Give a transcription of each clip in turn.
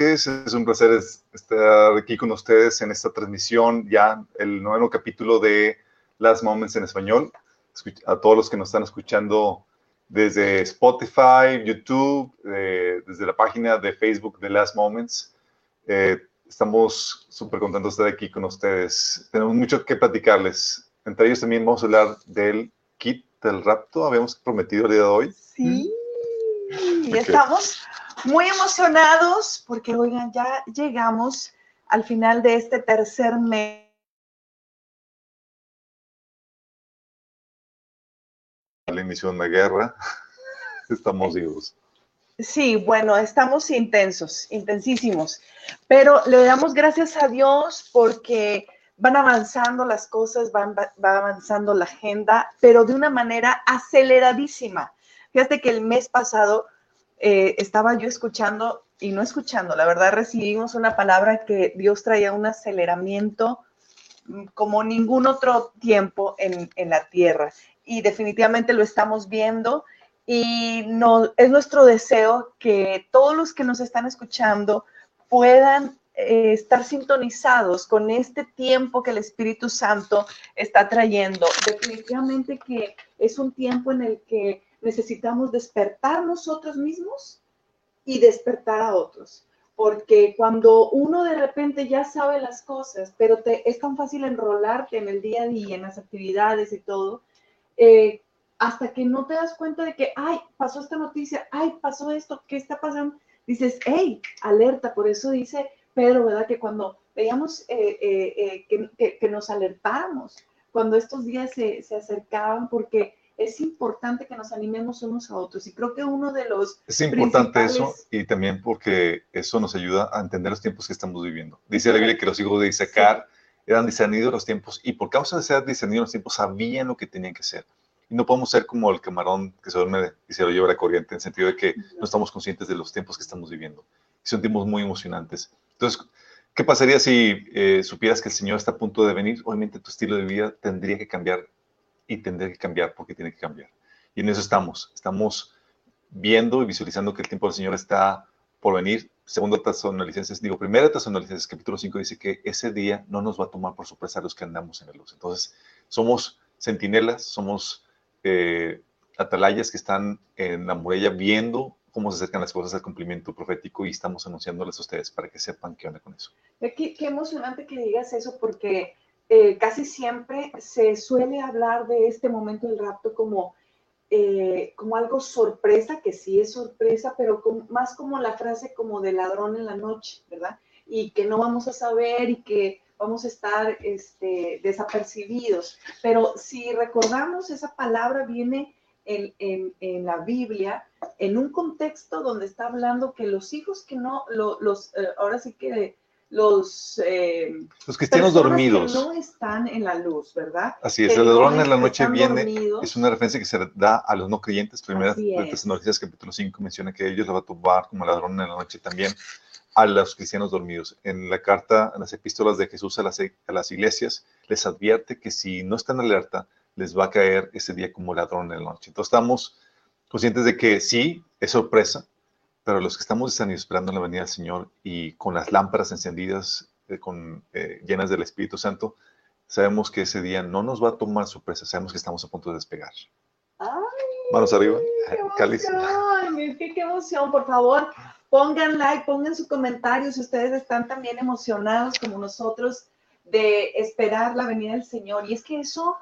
Es? Un placer estar aquí con ustedes en esta transmisión, ya el noveno capítulo de Last Moments en español. A todos los que nos están escuchando desde Spotify, YouTube, eh, desde la página de Facebook de Last Moments. Eh, estamos súper contentos de estar aquí con ustedes. Tenemos mucho que platicarles. Entre ellos también vamos a hablar del kit del rapto. Habíamos prometido el día de hoy. Sí, y estamos muy emocionados porque, oigan, ya llegamos al final de este tercer mes. La inicio de una guerra, estamos vivos. Sí, bueno, estamos intensos, intensísimos, pero le damos gracias a Dios porque van avanzando las cosas, van, va avanzando la agenda, pero de una manera aceleradísima. Fíjate que el mes pasado eh, estaba yo escuchando y no escuchando, la verdad recibimos una palabra que Dios traía un aceleramiento mm, como ningún otro tiempo en, la tierra. Y definitivamente lo estamos viendo y no, es nuestro deseo que todos los que nos están escuchando puedan eh, estar sintonizados con este tiempo que el Espíritu Santo está trayendo. Definitivamente que es un tiempo en el que necesitamos despertar nosotros mismos y despertar a otros. Porque cuando uno de repente ya sabe las cosas, pero te, es tan fácil enrolarte en el día a día, en las actividades y todo, eh, hasta que no te das cuenta de que, ay, pasó esta noticia, ay, pasó esto, ¿qué está pasando? Dices, hey, alerta, por eso dice Pedro, ¿verdad? Que cuando veíamos eh, eh, que, que, nos alertáramos, cuando estos días se, se acercaban, porque es importante que nos animemos unos a otros. Y creo que uno de los... Es importante eso y también porque eso nos ayuda a entender los tiempos que estamos viviendo. Dice la Biblia que los hijos de Isaacar eran discernidos los tiempos y por causa de ser discernidos los tiempos sabían lo que tenían que hacer. Y no podemos ser como el camarón que se duerme y se lo lleva a la corriente, en el sentido de que no estamos conscientes de los tiempos que estamos viviendo. Y son tiempos muy emocionantes. Entonces, ¿qué pasaría si eh, supieras que el Señor está a punto de venir? Obviamente tu estilo de vida tendría que cambiar y tendrá que cambiar porque tiene que cambiar. Y en eso estamos. Estamos viendo y visualizando que el tiempo del Señor está por venir. Segundo Tesalonicenses, digo, primera Tesalonicenses, capítulo 5, dice que ese día no nos va a tomar por sorpresa los que andamos en la luz. Entonces, somos centinelas, somos eh, atalayas que están en la muralla viendo cómo se acercan las cosas al cumplimiento profético y estamos anunciándoles a ustedes para que sepan qué onda con eso. Qué, qué emocionante que digas eso porque eh, casi siempre se suele hablar de este momento del rapto como, eh, como algo sorpresa, que sí es sorpresa, pero más como la frase como de ladrón en la noche, ¿verdad? Y que no vamos a saber y que vamos a estar este, desapercibidos. Pero si recordamos, esa palabra viene en, en, la Biblia en un contexto donde está hablando que los hijos que no, los, eh, ahora sí que los, eh, los cristianos dormidos. no están en la luz, ¿verdad? Así es, el ladrón en la noche viene, es una referencia que se da a los no creyentes. Primera de capítulo 5 menciona que ellos la va a tomar como ladrón en la noche también a los cristianos dormidos. En la carta, en las epístolas de Jesús a las, a las iglesias, les advierte que si no están alerta, les va a caer ese día como ladrón en la noche. Entonces estamos conscientes de que sí, es sorpresa, pero los que estamos esperando la venida del Señor y con las lámparas encendidas, eh, con, eh, llenas del Espíritu Santo, sabemos que ese día no nos va a tomar sorpresa, sabemos que estamos a punto de despegar. Manos arriba, cáliz. Qué, qué emoción, por favor, pongan like, pongan su comentario si ustedes están también emocionados como nosotros de esperar la venida del Señor. Y es que eso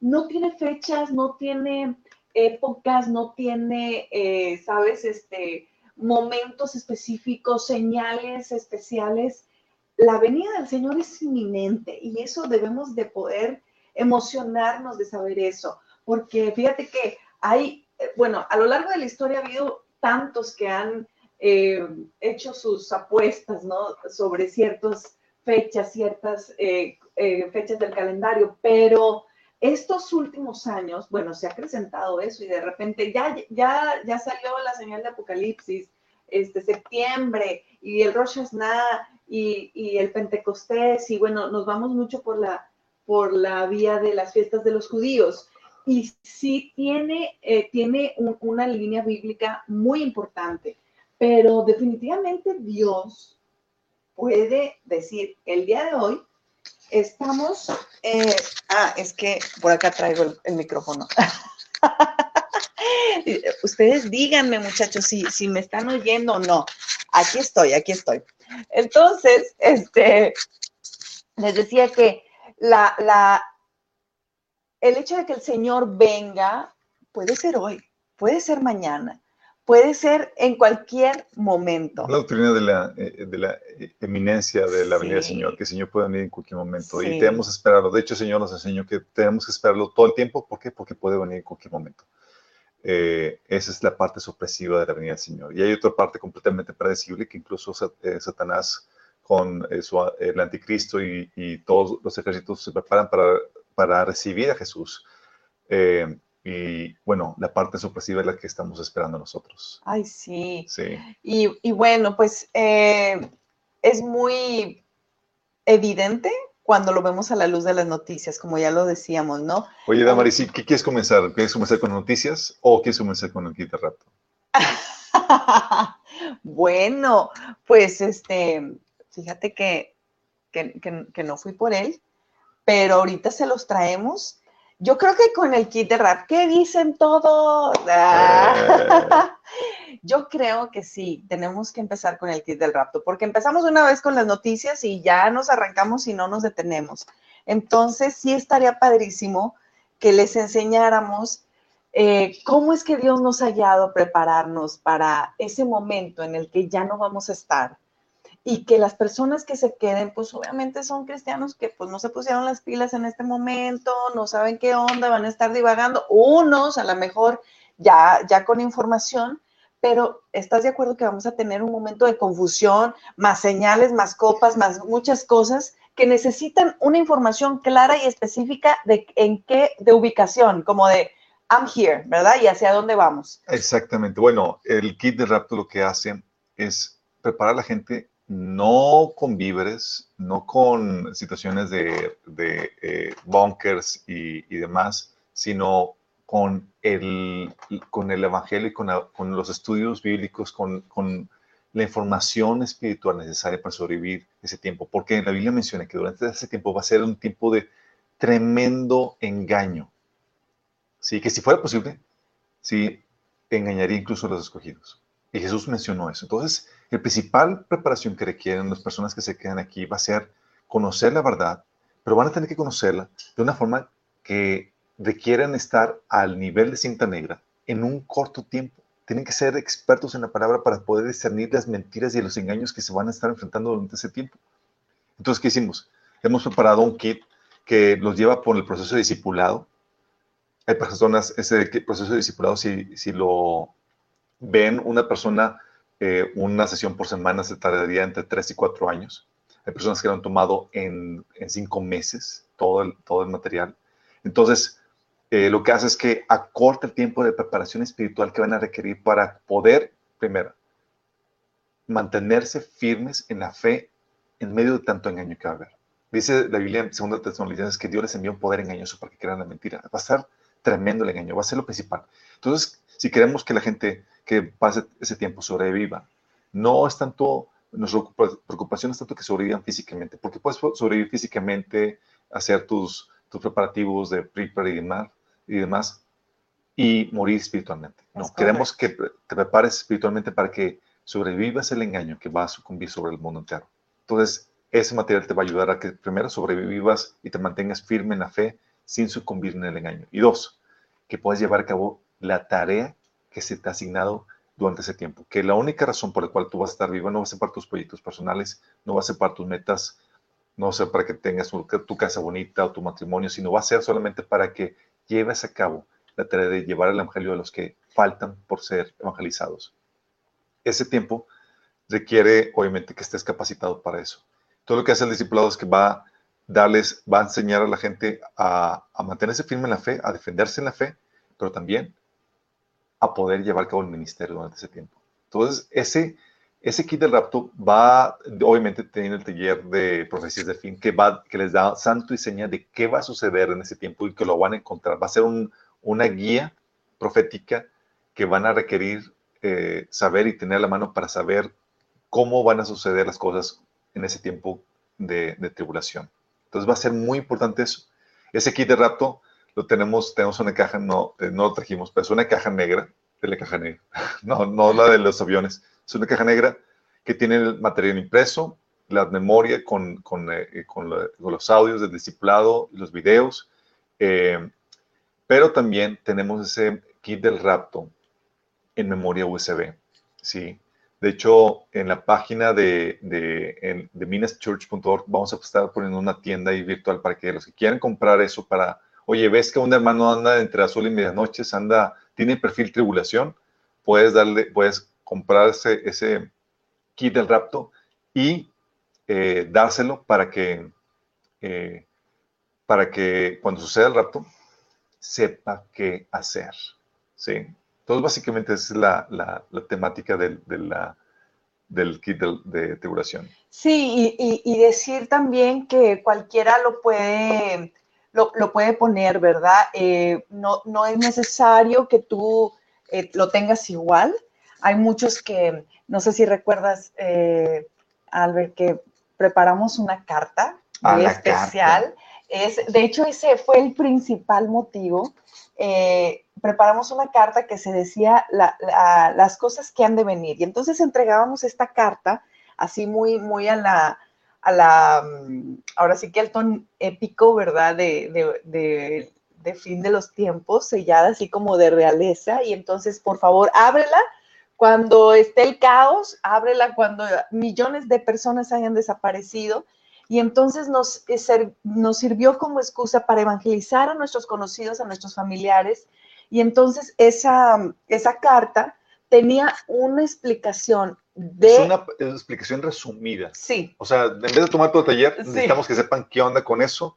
no tiene fechas, no tiene épocas, no tiene, eh, sabes, este, momentos específicos, señales especiales. La venida del Señor es inminente y eso debemos de poder emocionarnos de saber eso, porque fíjate que hay, eh, bueno, a lo largo de la historia ha habido tantos que han eh, hecho sus apuestas, ¿no? Sobre ciertas fechas, ciertas fechas del calendario, pero estos últimos años, bueno, se ha acrecentado eso y de repente ya, ya, ya salió la señal de Apocalipsis, este septiembre y el Rosh Hashanah y, y, el Pentecostés y bueno, nos vamos mucho por la, por la vía de las fiestas de los judíos. Y sí tiene, eh, tiene una línea bíblica muy importante, pero definitivamente Dios puede decir, el día de hoy estamos, eh, ah, es que por acá traigo el, micrófono. Ustedes díganme, muchachos, si, si me están oyendo o no. Aquí estoy, aquí estoy. Entonces, este, les decía que la, la, el hecho de que el Señor venga puede ser hoy, puede ser mañana, puede ser en cualquier momento. La doctrina de la, eh, de la eh, eminencia de la venida del Señor, que el Señor puede venir en cualquier momento y tenemos que esperarlo. De hecho, el Señor nos enseñó que tenemos que esperarlo todo el tiempo. ¿Por qué? Porque puede venir en cualquier momento. Eh, esa es la parte sorpresiva de la venida del Señor. Y hay otra parte completamente predecible que incluso Satanás con el anticristo y, y, todos los ejércitos se preparan para, para recibir a Jesús. Y bueno, la parte sorpresiva es la que estamos esperando nosotros. Ay, sí. Sí. Y, bueno, pues eh, es muy evidente cuando lo vemos a la luz de las noticias, como ya lo decíamos, ¿no? Oye, Damaris, ¿qué quieres comenzar? ¿Quieres comenzar con noticias o quieres comenzar con el kit de rato? bueno, pues este, fíjate que, que no fui por él, pero ahorita se los traemos yo creo que con el kit de rap, ¿qué dicen todos? Ah. Yo creo que sí, tenemos que empezar con el kit del rapto, porque empezamos una vez con las noticias y ya nos arrancamos y no nos detenemos. Entonces, sí estaría padrísimo que les enseñáramos eh, cómo es que Dios nos ha hallado a prepararnos para ese momento en el que ya no vamos a estar y que las personas que se queden, pues obviamente son cristianos que pues no se pusieron las pilas en este momento, no saben qué onda, van a estar divagando, unos a lo mejor ya, ya con información, pero ¿estás de acuerdo que vamos a tener un momento de confusión, más señales, más copas, más muchas cosas que necesitan una información clara y específica de en qué, de ubicación, como de I'm here, ¿verdad? Y hacia dónde vamos. Exactamente. Bueno, el kit de rapto lo que hace es preparar a la gente no con víveres, no con situaciones de, eh, bunkers y, demás, sino con el, con el Evangelio y con, los estudios bíblicos, con, la información espiritual necesaria para sobrevivir ese tiempo. Porque la Biblia menciona que durante ese tiempo va a ser un tiempo de tremendo engaño. Sí, que si fuera posible, sí, engañaría incluso a los escogidos. Y Jesús mencionó eso. Entonces, la principal preparación que requieren las personas que se quedan aquí va a ser conocer la verdad, pero van a tener que conocerla de una forma que requieren estar al nivel de cinta negra en un corto tiempo. Tienen que ser expertos en la palabra para poder discernir las mentiras y los engaños que se van a estar enfrentando durante ese tiempo. Entonces, ¿qué hicimos? Hemos preparado un kit que los lleva por el proceso de discipulado. Hay personas, ese proceso de discipulado, si, si lo ven, una persona eh, una sesión por semana se tardaría entre 3 y 4 años. Hay personas que lo han tomado en, en 5 meses, todo el, todo el material. Entonces, eh, lo que hace es que acorta el tiempo de preparación espiritual que van a requerir para poder, primero, mantenerse firmes en la fe en medio de tanto engaño que va a haber. Dice la Biblia en 2 Tesalonicenses que Dios les envió un poder engañoso para que crean la mentira. Va a ser tremendo el engaño, va a ser lo principal. Entonces, si queremos que la gente que pase ese tiempo sobreviva. No es tanto, nuestra preocupación es tanto que sobrevivan físicamente, porque puedes sobrevivir físicamente, hacer tus, tus preparativos de y demás, y demás, y morir espiritualmente. No, queremos que te prepares espiritualmente para que sobrevivas el engaño que va a sucumbir sobre el mundo entero. Entonces, ese material te va a ayudar a que primero sobrevivas y te mantengas firme en la fe sin sucumbir en el engaño. Y dos, que puedas llevar a cabo la tarea que se te ha asignado durante ese tiempo. Que la única razón por la cual tú vas a estar vivo no va a ser para tus proyectos personales, no va a ser para tus metas, no va a ser para que tengas tu, casa bonita o tu matrimonio, sino va a ser solamente para que lleves a cabo la tarea de llevar el evangelio a los que faltan por ser evangelizados. Ese tiempo requiere, obviamente, que estés capacitado para eso. Todo lo que hace el discipulado es que va a darles, va a enseñar a la gente a, a mantenerse firme en la fe, a defenderse en la fe, pero también a poder llevar a cabo el ministerio durante ese tiempo. Entonces, ese, ese kit del rapto va, obviamente, tiene el taller de profecías de fin que, va, que les da santo y seña de qué va a suceder en ese tiempo y que lo van a encontrar. Va a ser un, una guía profética que van a requerir eh, saber y tener la mano para saber cómo van a suceder las cosas en ese tiempo de, tribulación. Entonces va a ser muy importante eso. Ese kit de rapto lo tenemos, tenemos una caja, no, eh, no lo trajimos, pero es una caja negra, de la caja negra, no, no la de los aviones, es una caja negra que tiene el material impreso, la memoria con, con, eh, con, los audios del discipulado, los videos, pero también tenemos ese kit del rapto en memoria USB, ¿sí? De hecho, en la página de, de, de minaschurch.org vamos a estar poniendo una tienda ahí virtual para que los que quieran comprar eso para, oye, ves que un hermano anda entre azul y medianoche, anda, tiene perfil tribulación, puedes darle, puedes comprar ese, kit del rapto y eh, dárselo para que, eh, para que cuando suceda el rapto, sepa qué hacer. ¿sí? Entonces, básicamente esa es la, la, temática del, de del kit de, de Sí, y, y, decir también que cualquiera lo puede, lo, lo puede poner, ¿verdad? Eh, no, no, es necesario que tú eh, lo tengas igual. Hay muchos que, no sé si recuerdas, eh, Albert, que preparamos una carta muy especial. Es, de hecho, ese fue el principal motivo. Eh, preparamos una carta que se decía las cosas que han de venir. Y entonces entregábamos esta carta así muy, muy a la, a la, ahora sí que al tono épico, ¿verdad? De, de, de, fin de los tiempos, sellada así como de realeza. Y entonces, por favor, ábrela cuando esté el caos, ábrela cuando millones de personas hayan desaparecido y entonces nos, eh, nos sirvió como excusa para evangelizar a nuestros conocidos, a nuestros familiares. Y entonces esa, esa carta tenía una explicación de... Es una explicación resumida. Sí. O sea, en vez de tomar todo el taller, necesitamos que sepan qué onda con eso.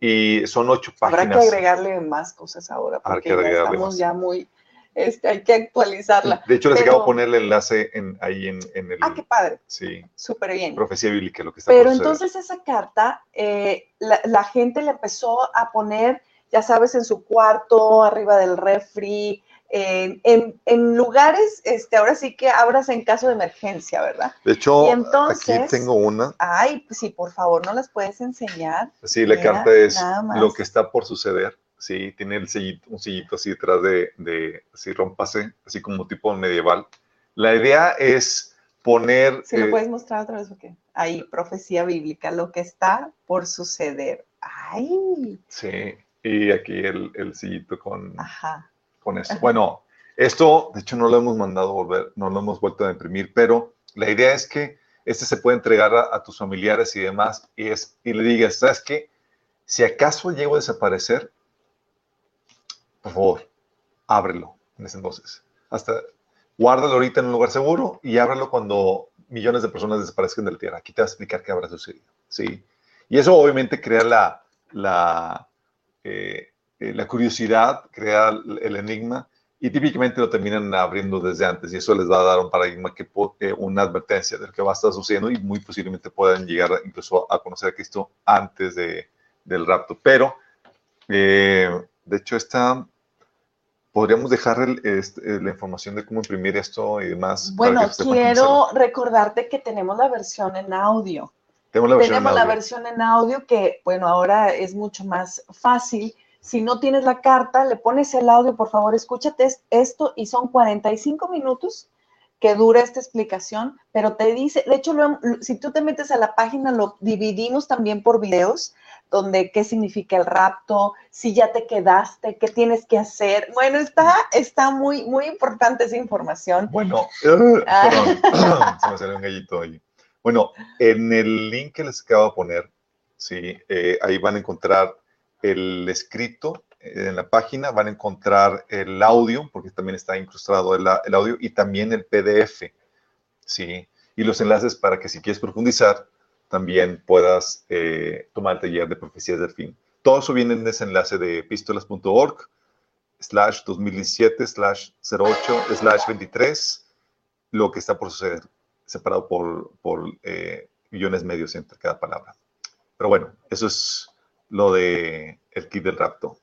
Y son ocho páginas. Habrá que agregarle más cosas ahora, porque ya estamos ya muy este, hay que actualizarla. De hecho, les acabo de poner el enlace en, ahí en, el... Ah, qué padre. Sí. Súper bien. Profecía bíblica, lo que está Pero entonces esa carta, eh, la, gente le empezó a poner, ya sabes, en su cuarto, arriba del refri, en, en, lugares, este, ahora sí que abras en caso de emergencia, ¿verdad? De hecho, aquí tengo una. Ay, sí, por favor, ¿no las puedes enseñar? Sí, la carta es lo que está por suceder. Sí, tiene el un sillito así detrás de, de, así rompase, así como tipo medieval. La idea es poner... Si lo eh, puedes mostrar otra vez, porque ahí, profecía bíblica, lo que está por suceder. ¡Ay! Sí, y aquí el, el sillito con, Ajá. Con. Bueno, esto, de hecho, no lo hemos mandado volver, no lo hemos vuelto a imprimir, pero la idea es que este se puede entregar a, a tus familiares y demás, y, es, y le digas, ¿sabes qué? Si acaso llego a desaparecer, por favor, ábrelo en ese entonces. Hasta guárdalo ahorita en un lugar seguro y ábrelo cuando millones de personas desaparezcan de la Tierra. Aquí te va a explicar qué habrá sucedido. ¿sí? Y eso obviamente crea la, la, eh, eh, la curiosidad, crea el enigma y típicamente lo terminan abriendo desde antes y eso les va a dar un paradigma, que eh, una advertencia de lo que va a estar sucediendo y muy posiblemente puedan llegar incluso a conocer a Cristo antes de, del rapto. Pero, de hecho, esta podríamos dejar este, la información de cómo imprimir esto y demás. Bueno, quiero recordarte que tenemos la versión en audio. Tenemos la versión tenemos en la audio. versión en audio que, bueno, ahora es mucho más fácil. Si no tienes la carta, le pones el audio, por favor, escúchate esto y son 45 minutos que dura esta explicación, pero te dice, de hecho, lo- si tú te metes a la página, lo dividimos también por videos, donde qué significa el rapto, si ya te quedaste, qué tienes que hacer. Bueno, está, está muy, muy importante esa información. Bueno, Ah. perdón, se me salió un gallito. Bueno, en el link que les acabo de poner, sí, eh, ahí van a encontrar el escrito eh, en la página, van a encontrar el audio, porque también está incrustado el, audio, y también el PDF, sí, y los enlaces para que si quieres profundizar, también puedas eh, tomar el taller de profecías del fin. Todo eso viene en ese enlace de epístolas.org slash 2017 slash 08 slash 23 lo que está por suceder, separado por, por eh, millones medios entre cada palabra. Pero bueno, eso es lo de el kit del rapto.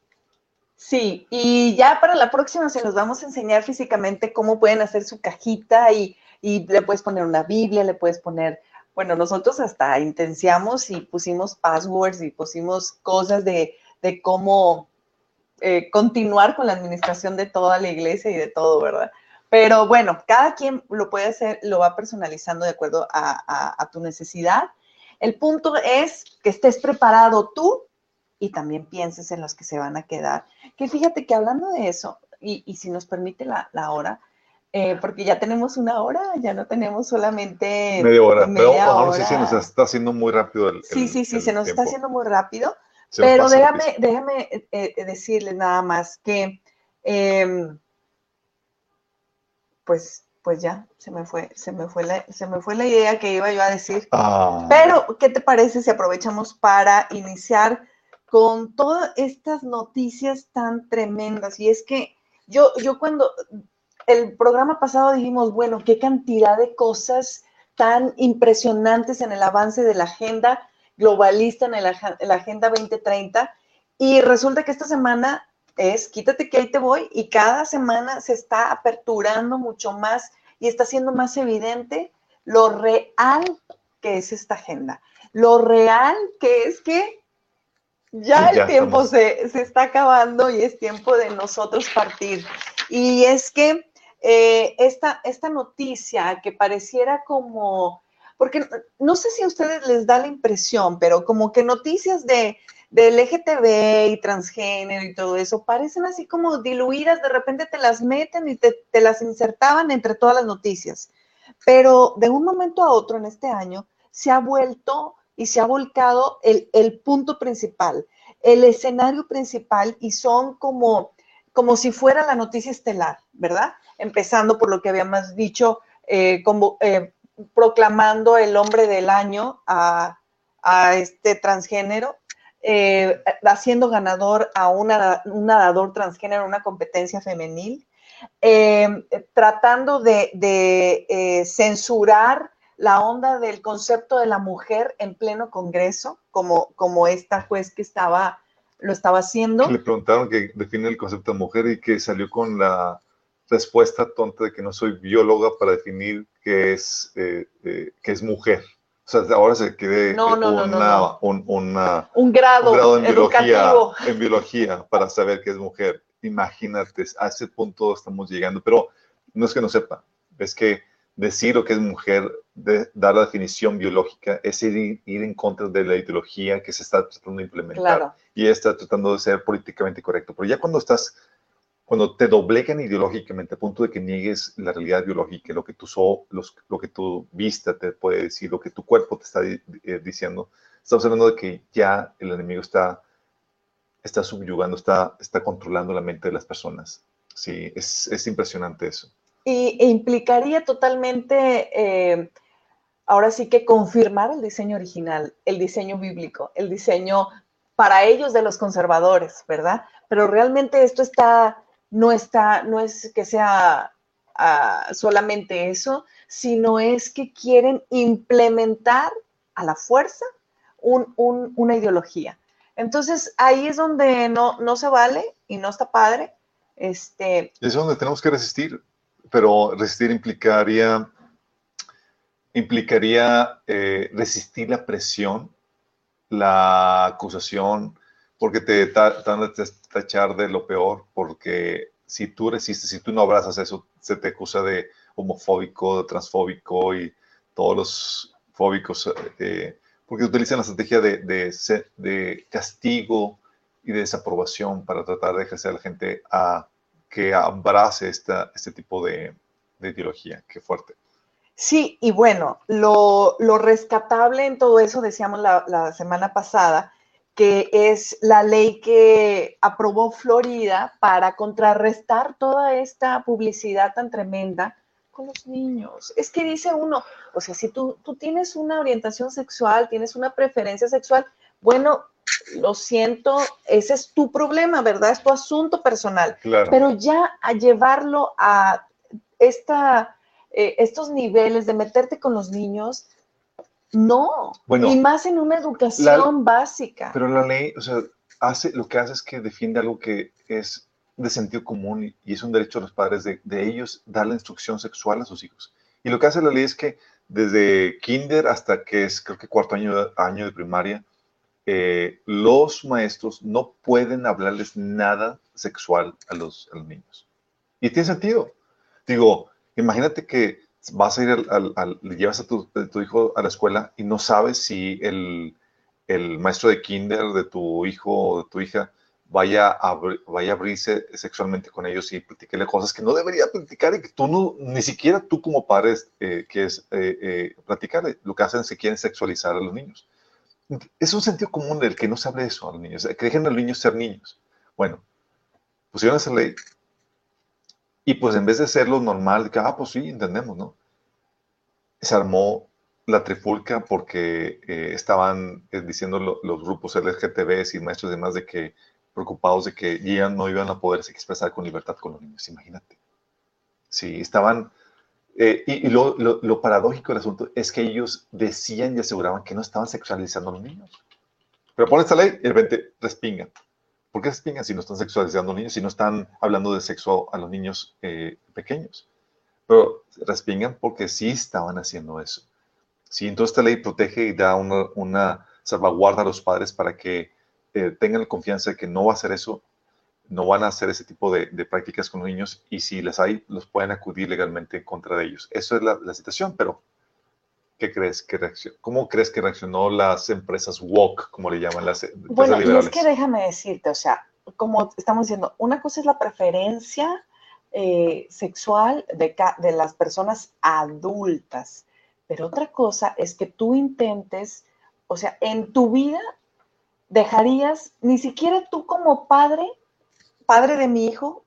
Sí, y ya para la próxima se los vamos a enseñar físicamente cómo pueden hacer su cajita y, y le puedes poner una Biblia, le puedes poner, bueno, nosotros hasta intenciamos y pusimos passwords y pusimos cosas de, de cómo eh, continuar con la administración de toda la iglesia y de todo, ¿verdad? Pero bueno, cada quien lo puede hacer, lo va personalizando de acuerdo a, a- a tu necesidad. El punto es que estés preparado tú y también pienses en los que se van a quedar. Que fíjate que hablando de eso, y, y si nos permite la, la hora, eh, porque ya tenemos una hora, ya no tenemos solamente Media hora. Pero media ahora sí se hora. nos está haciendo muy rápido el Sí, el- sí, sí, el se nos está haciendo muy rápido. Se Pero déjame, déjame eh, eh, decirles nada más que, em, pues, pues ya, se me fue, se me fue la, se me fue la idea que iba yo a decir. Ah, Pero, ¿qué te parece si aprovechamos para iniciar con todas estas noticias tan tremendas? Y es que yo, yo cuando el programa pasado dijimos, bueno, qué cantidad de cosas tan impresionantes en el avance de la agenda globalista, en, el la Agenda 2030, y resulta que esta semana es quítate que ahí te voy, y cada semana se está aperturando mucho más y está siendo más evidente lo real que es esta agenda. Lo real que es que ya el Ya tiempo se, se está acabando y es tiempo de nosotros partir. Y es que eh, esta, esta noticia que pareciera como, porque no sé si a ustedes les da la impresión, pero como que noticias de del LGTB y transgénero y todo eso, parecen así como diluidas, de repente te las meten y te, te las insertaban entre todas las noticias. Pero de un momento a otro en este año se ha vuelto y se ha volcado el, el punto principal, el escenario principal y son como, como si fuera la noticia estelar, ¿verdad? Empezando por lo que habíamos dicho, eh, como, eh, proclamando el hombre del año a, a este transgénero, eh, haciendo ganador a un nadador transgénero en una competencia femenil, tratando de, censurar la onda del concepto de la mujer en pleno Congreso, como, como esta juez que estaba, lo estaba haciendo. Le preguntaron que define el concepto de mujer y que salió con la respuesta tonta de que no soy bióloga para definir qué es, eh, eh, qué es mujer. O sea, ahora se quede No, no, una, no, un- una- Un grado, un grado en biología, en biología para saber qué es mujer. Imagínate, a ese punto estamos llegando. Pero no es que no sepa, es que decir lo que es mujer, de, dar la definición biológica, es ir, ir en contra de la ideología que se está tratando de implementar Claro, y está tratando de ser políticamente correcto. Pero ya cuando estás, cuando te doblegan ideológicamente a punto de que niegues la realidad biológica, lo que tu, so, los, lo que tu vista te puede decir, lo que tu cuerpo te está eh, diciendo, estamos hablando de que ya el enemigo está, está subyugando, está, está controlando la mente de las personas. Sí, es, es impresionante eso. Y e implicaría totalmente, eh, ahora sí que confirmar el diseño original, el diseño bíblico, el diseño para ellos de los conservadores, ¿verdad? Pero realmente esto está, no está, no es que sea ah, solamente eso, sino es que quieren implementar a la fuerza un- un- una ideología. Entonces ahí es donde no, no se vale y no está padre. Este, es donde tenemos que resistir, pero resistir implicaría, implicaría eh, resistir la presión, la acusación, porque te, van a tachar de lo peor, porque si tú resistes, si tú no abrazas eso, se te acusa de homofóbico, transfóbico y todos los fóbicos, eh, porque utilizan la estrategia de, de, de, castigo y de desaprobación para tratar de ejercer a la gente a que abrace esta, este tipo de, de ideología. Qué fuerte. Sí, y bueno, lo, lo rescatable en todo eso, decíamos la, la, semana pasada, que es la ley que aprobó Florida para contrarrestar toda esta publicidad tan tremenda con los niños. Es que dice uno, o sea, si tú, tú tienes una orientación sexual, tienes una preferencia sexual, bueno, lo siento, ese es tu problema, ¿verdad? Es tu asunto personal. Claro. Pero ya a llevarlo a esta, eh, estos niveles de meterte con los niños, no. Bueno, y más en una educación la, básica. Pero la ley, o sea, hace, lo que hace es que defiende algo que es de sentido común y, y es un derecho de los padres de, de, ellos dar la instrucción sexual a sus hijos. Y lo que hace la ley es que desde kinder hasta que es creo que cuarto año, año de primaria, eh, los maestros no pueden hablarles nada sexual a los, a los, niños. Y tiene sentido. Digo, imagínate que vas a ir al, al, al llevas a tu, a tu, hijo a la escuela y no sabes si el, el, maestro de kinder de tu hijo o de tu hija vaya a, vaya a abrirse sexualmente con ellos y platicarle cosas que no debería platicar y que tú no, ni siquiera tú como padre eh, que es eh, eh, platicarle. Lo que hacen es que quieren sexualizar a los niños es un sentido común del que no se hable eso a los niños, que dejen a los niños ser niños. Bueno, pusieron esa ley y pues en vez de hacerlo normal, que, ah, pues sí, entendemos, ¿no? Se armó la trifulca porque eh, estaban eh, diciendo lo, los grupos LGTBs y maestros y demás de que preocupados de que ya no iban a poderse expresar con libertad con los niños, imagínate. Sí, estaban eh, y, lo, paradójico del asunto es que ellos decían y aseguraban que no estaban sexualizando a los niños. Pero ponen esta ley de repente respingan. ¿Por qué respingan si no están sexualizando a los niños, si no están hablando de sexo a los niños eh, pequeños? Pero respingan porque sí estaban haciendo eso. Sí, entonces esta ley protege y da una, salvaguarda a los padres para que eh, tengan confianza de que no va a hacer eso no van a hacer ese tipo de, de, prácticas con los niños y si las hay, los pueden acudir legalmente en contra de ellos. Eso es la, la situación, pero ¿qué crees que reaccionó? ¿Cómo crees que reaccionó las empresas woke, como le llaman las empresas bueno, liberales? y es que déjame decirte, o sea, como estamos diciendo, una cosa es la preferencia eh, sexual de, de las personas adultas, pero otra cosa es que tú intentes, o sea, en tu vida dejarías, ni siquiera tú como padre, padre de mi hijo,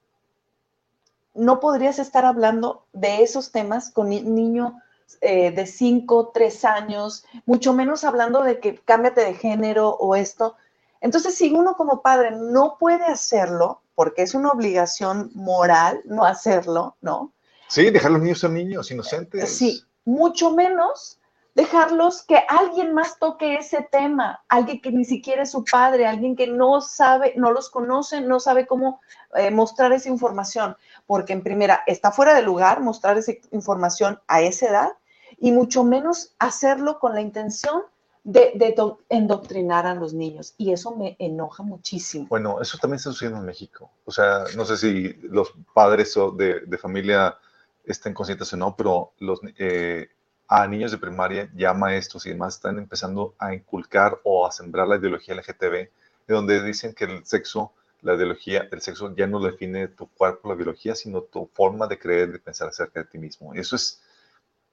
no podrías estar hablando de esos temas con un niño eh, de 5, 3 años, mucho menos hablando de que cámbiate de género o esto. Entonces, si uno como padre no puede hacerlo, porque es una obligación moral no hacerlo, ¿no? Sí, dejar a los niños ser niños, inocentes. Sí, mucho menos dejarlos que alguien más toque ese tema, alguien que ni siquiera es su padre, alguien que no sabe, no los conoce, no sabe cómo eh, mostrar esa información, porque en primera está fuera de lugar mostrar esa información a esa edad y mucho menos hacerlo con la intención de, de endoctrinar a los niños y eso me enoja muchísimo. Bueno, eso también está sucediendo en México. O sea, no sé si los padres de, de familia estén conscientes o no, pero los... Eh, a niños de primaria, ya maestros y demás, están empezando a inculcar o a sembrar la ideología LGTB, de donde dicen que el sexo, la ideología del sexo ya no define tu cuerpo, la biología, sino tu forma de creer, de pensar acerca de ti mismo. Eso es,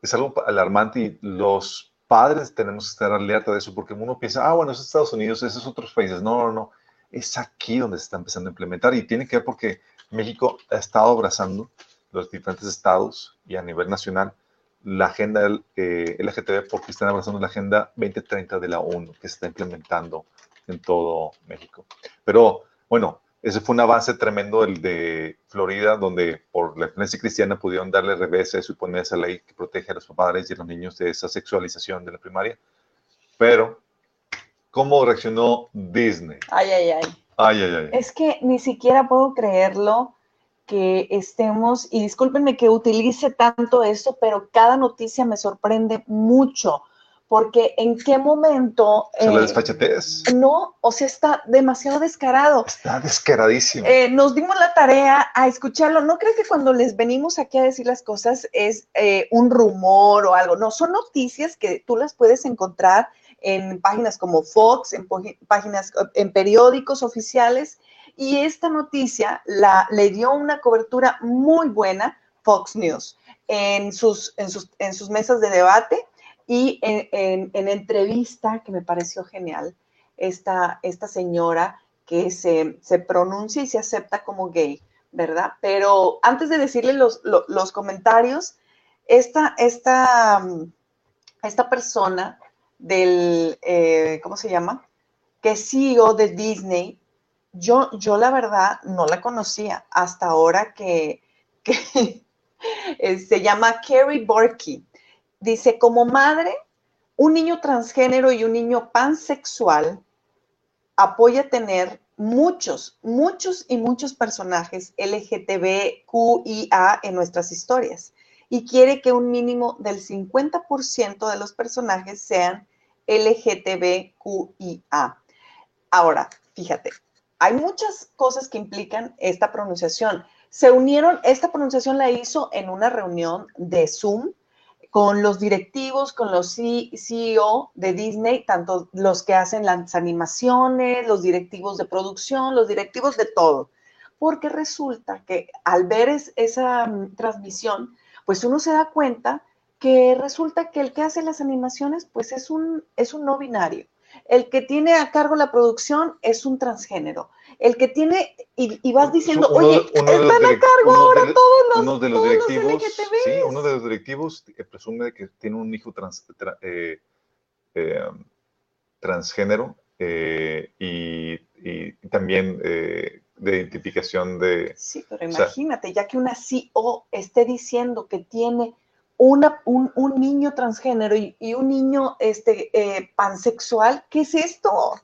es algo alarmante y los padres tenemos que estar alerta de eso, porque uno piensa, ah, bueno, es Estados Unidos, esos otros países. No, no, no. Es aquí donde se está empezando a implementar y tiene que ver porque México ha estado abrazando los diferentes estados y a nivel nacional la agenda eh, LGTB porque están abrazando la agenda 2030 de la ONU que se está implementando en todo México. Pero bueno, ese fue un avance tremendo el de Florida, donde por la influencia cristiana pudieron darle revés a eso y poner esa ley que protege a los padres y a los niños de esa sexualización de la primaria. Pero, ¿cómo reaccionó Disney? Ay, ay, ay. Ay, ay, ay. Es que ni siquiera puedo creerlo que estemos, y discúlpenme que utilice tanto esto, pero cada noticia me sorprende mucho, porque en qué momento... O sea, la eh, desfachatez no, o sea, está demasiado descarado. está descaradísimo. Eh, nos dimos la tarea a escucharlo. No creo que cuando les venimos aquí a decir las cosas es eh, un rumor o algo. No, son noticias que tú las puedes encontrar en páginas como Fox, en páginas, en periódicos oficiales. Y esta noticia la, le dio una cobertura muy buena Fox News en sus, en sus, en sus mesas de debate y en, en- en entrevista que me pareció genial. Esta, esta señora que se, se pronuncia y se acepta como gay, ¿verdad? Pero antes de decirle los, lo- los comentarios, esta, esta, esta persona del, eh, ¿cómo se llama? Que es CEO de Disney, yo, yo la verdad no la conocía hasta ahora que, eh, se llama Carrie Borky. Dice, como madre, un niño transgénero y un niño pansexual apoya tener muchos, muchos y muchos personajes LGTBQIA en nuestras historias y quiere que un mínimo del 50% de los personajes sean LGTBQIA. Ahora, fíjate, hay muchas cosas que implican esta pronunciación. Se unieron, esta pronunciación la hizo en una reunión de Zoom con los directivos, con los CEO de Disney, tanto los que hacen las animaciones, los directivos de producción, los directivos de todo. Porque resulta que al ver es- esa mm, transmisión, pues uno se da cuenta que resulta que el que hace las animaciones, pues es un, es un no binario. El que tiene a cargo la producción es un transgénero. El que tiene, y, y vas diciendo, Uno oye, uno están a cargo ahora de- todos los, uno de los todos los directivos, sí, uno de los directivos eh, presume que tiene un hijo trans- tra- eh, eh, transgénero eh, y, y también de identificación de... Sí, pero O sea- imagínate, ya que una CEO esté diciendo que tiene una, un, un niño transgénero y, un niño este, eh, pansexual, ¿qué es esto?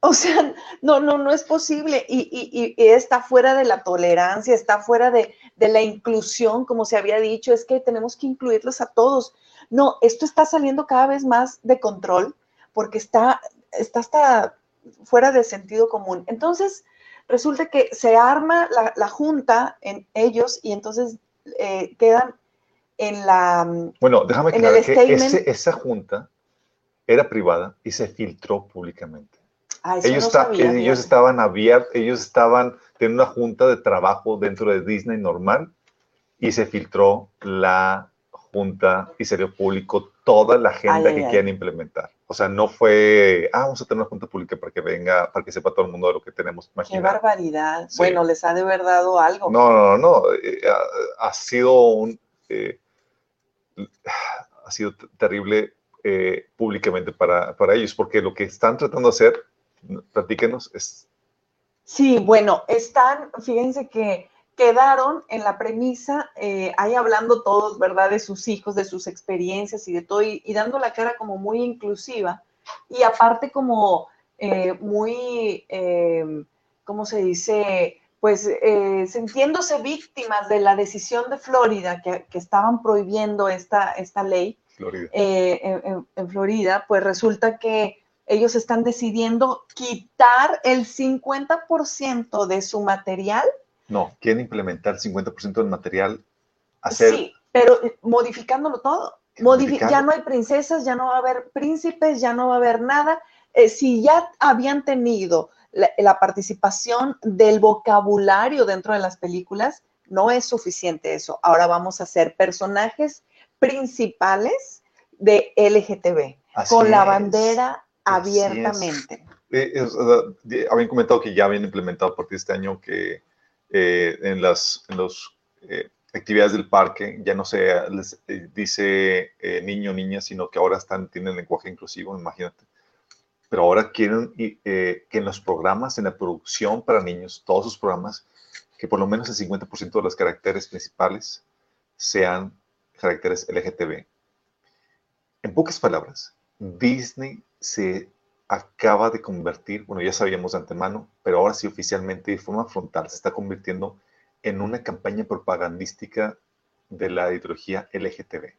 O sea, no, no, no es posible. Y, y- y está fuera de la tolerancia, está fuera de, de la inclusión, como se había dicho, es que tenemos que incluirlos a todos. No, esto está saliendo cada vez más de control porque está, está hasta fuera de sentido común. Entonces, resulta que se arma la, la junta en ellos y entonces eh, quedan en la... Bueno, déjame aclarar que ese- esa junta era privada y se filtró públicamente. Ah, Ellos, no está- sabía, ellos estaban abiertos, ellos estaban en una junta de trabajo dentro de Disney normal y se filtró la junta y se dio público toda la agenda Ay, ay, que ay. quieren implementar. O sea, no fue, ah, vamos a tener una junta pública para que venga, para que sepa todo el mundo de lo que tenemos Qué barbaridad. Sí. Bueno, les ha de haber dado algo. No, no, no, no. eh, ha, ha sido un, eh, ha sido terrible eh, públicamente para, para ellos, porque lo que están tratando de hacer, platíquenos, es Sí, bueno, están, fíjense que quedaron en la premisa, eh, ahí hablando todos, ¿verdad? De sus hijos, de sus experiencias y de todo, y, dando la cara como muy inclusiva, y aparte como eh, muy, ¿cómo se dice? Pues eh, sintiéndose víctimas de la decisión de Florida, que, que estaban prohibiendo esta, esta ley, Florida. eh, en, Florida, pues resulta que ellos están decidiendo quitar el 50% de su material. No, quieren implementar el 50% del material, hacer Sí, pero eh, modificándolo todo. Modificando. ya no hay princesas, ya no va a haber príncipes, ya no va a haber nada. Eh, si ya habían tenido la, la participación del vocabulario dentro de las películas, no es suficiente eso. Ahora vamos a hacer personajes principales de LGTB, Así con la bandera Así abiertamente. Eh, es, uh, habían comentado que ya habían implementado a partir de este año que eh, en las en los, eh, actividades del parque ya no se les eh, dice niño niña, sino que ahora están, tienen lenguaje inclusivo, imagínate. Pero ahora quieren eh, que en los programas, en la producción para niños, todos sus programas, que por lo menos el 50% de los caracteres principales sean caracteres LGTB. En pocas palabras, Disney se acaba de convertir, bueno, ya sabíamos de antemano, pero ahora sí oficialmente de forma frontal se está convirtiendo en una campaña propagandística de la ideología LGTB.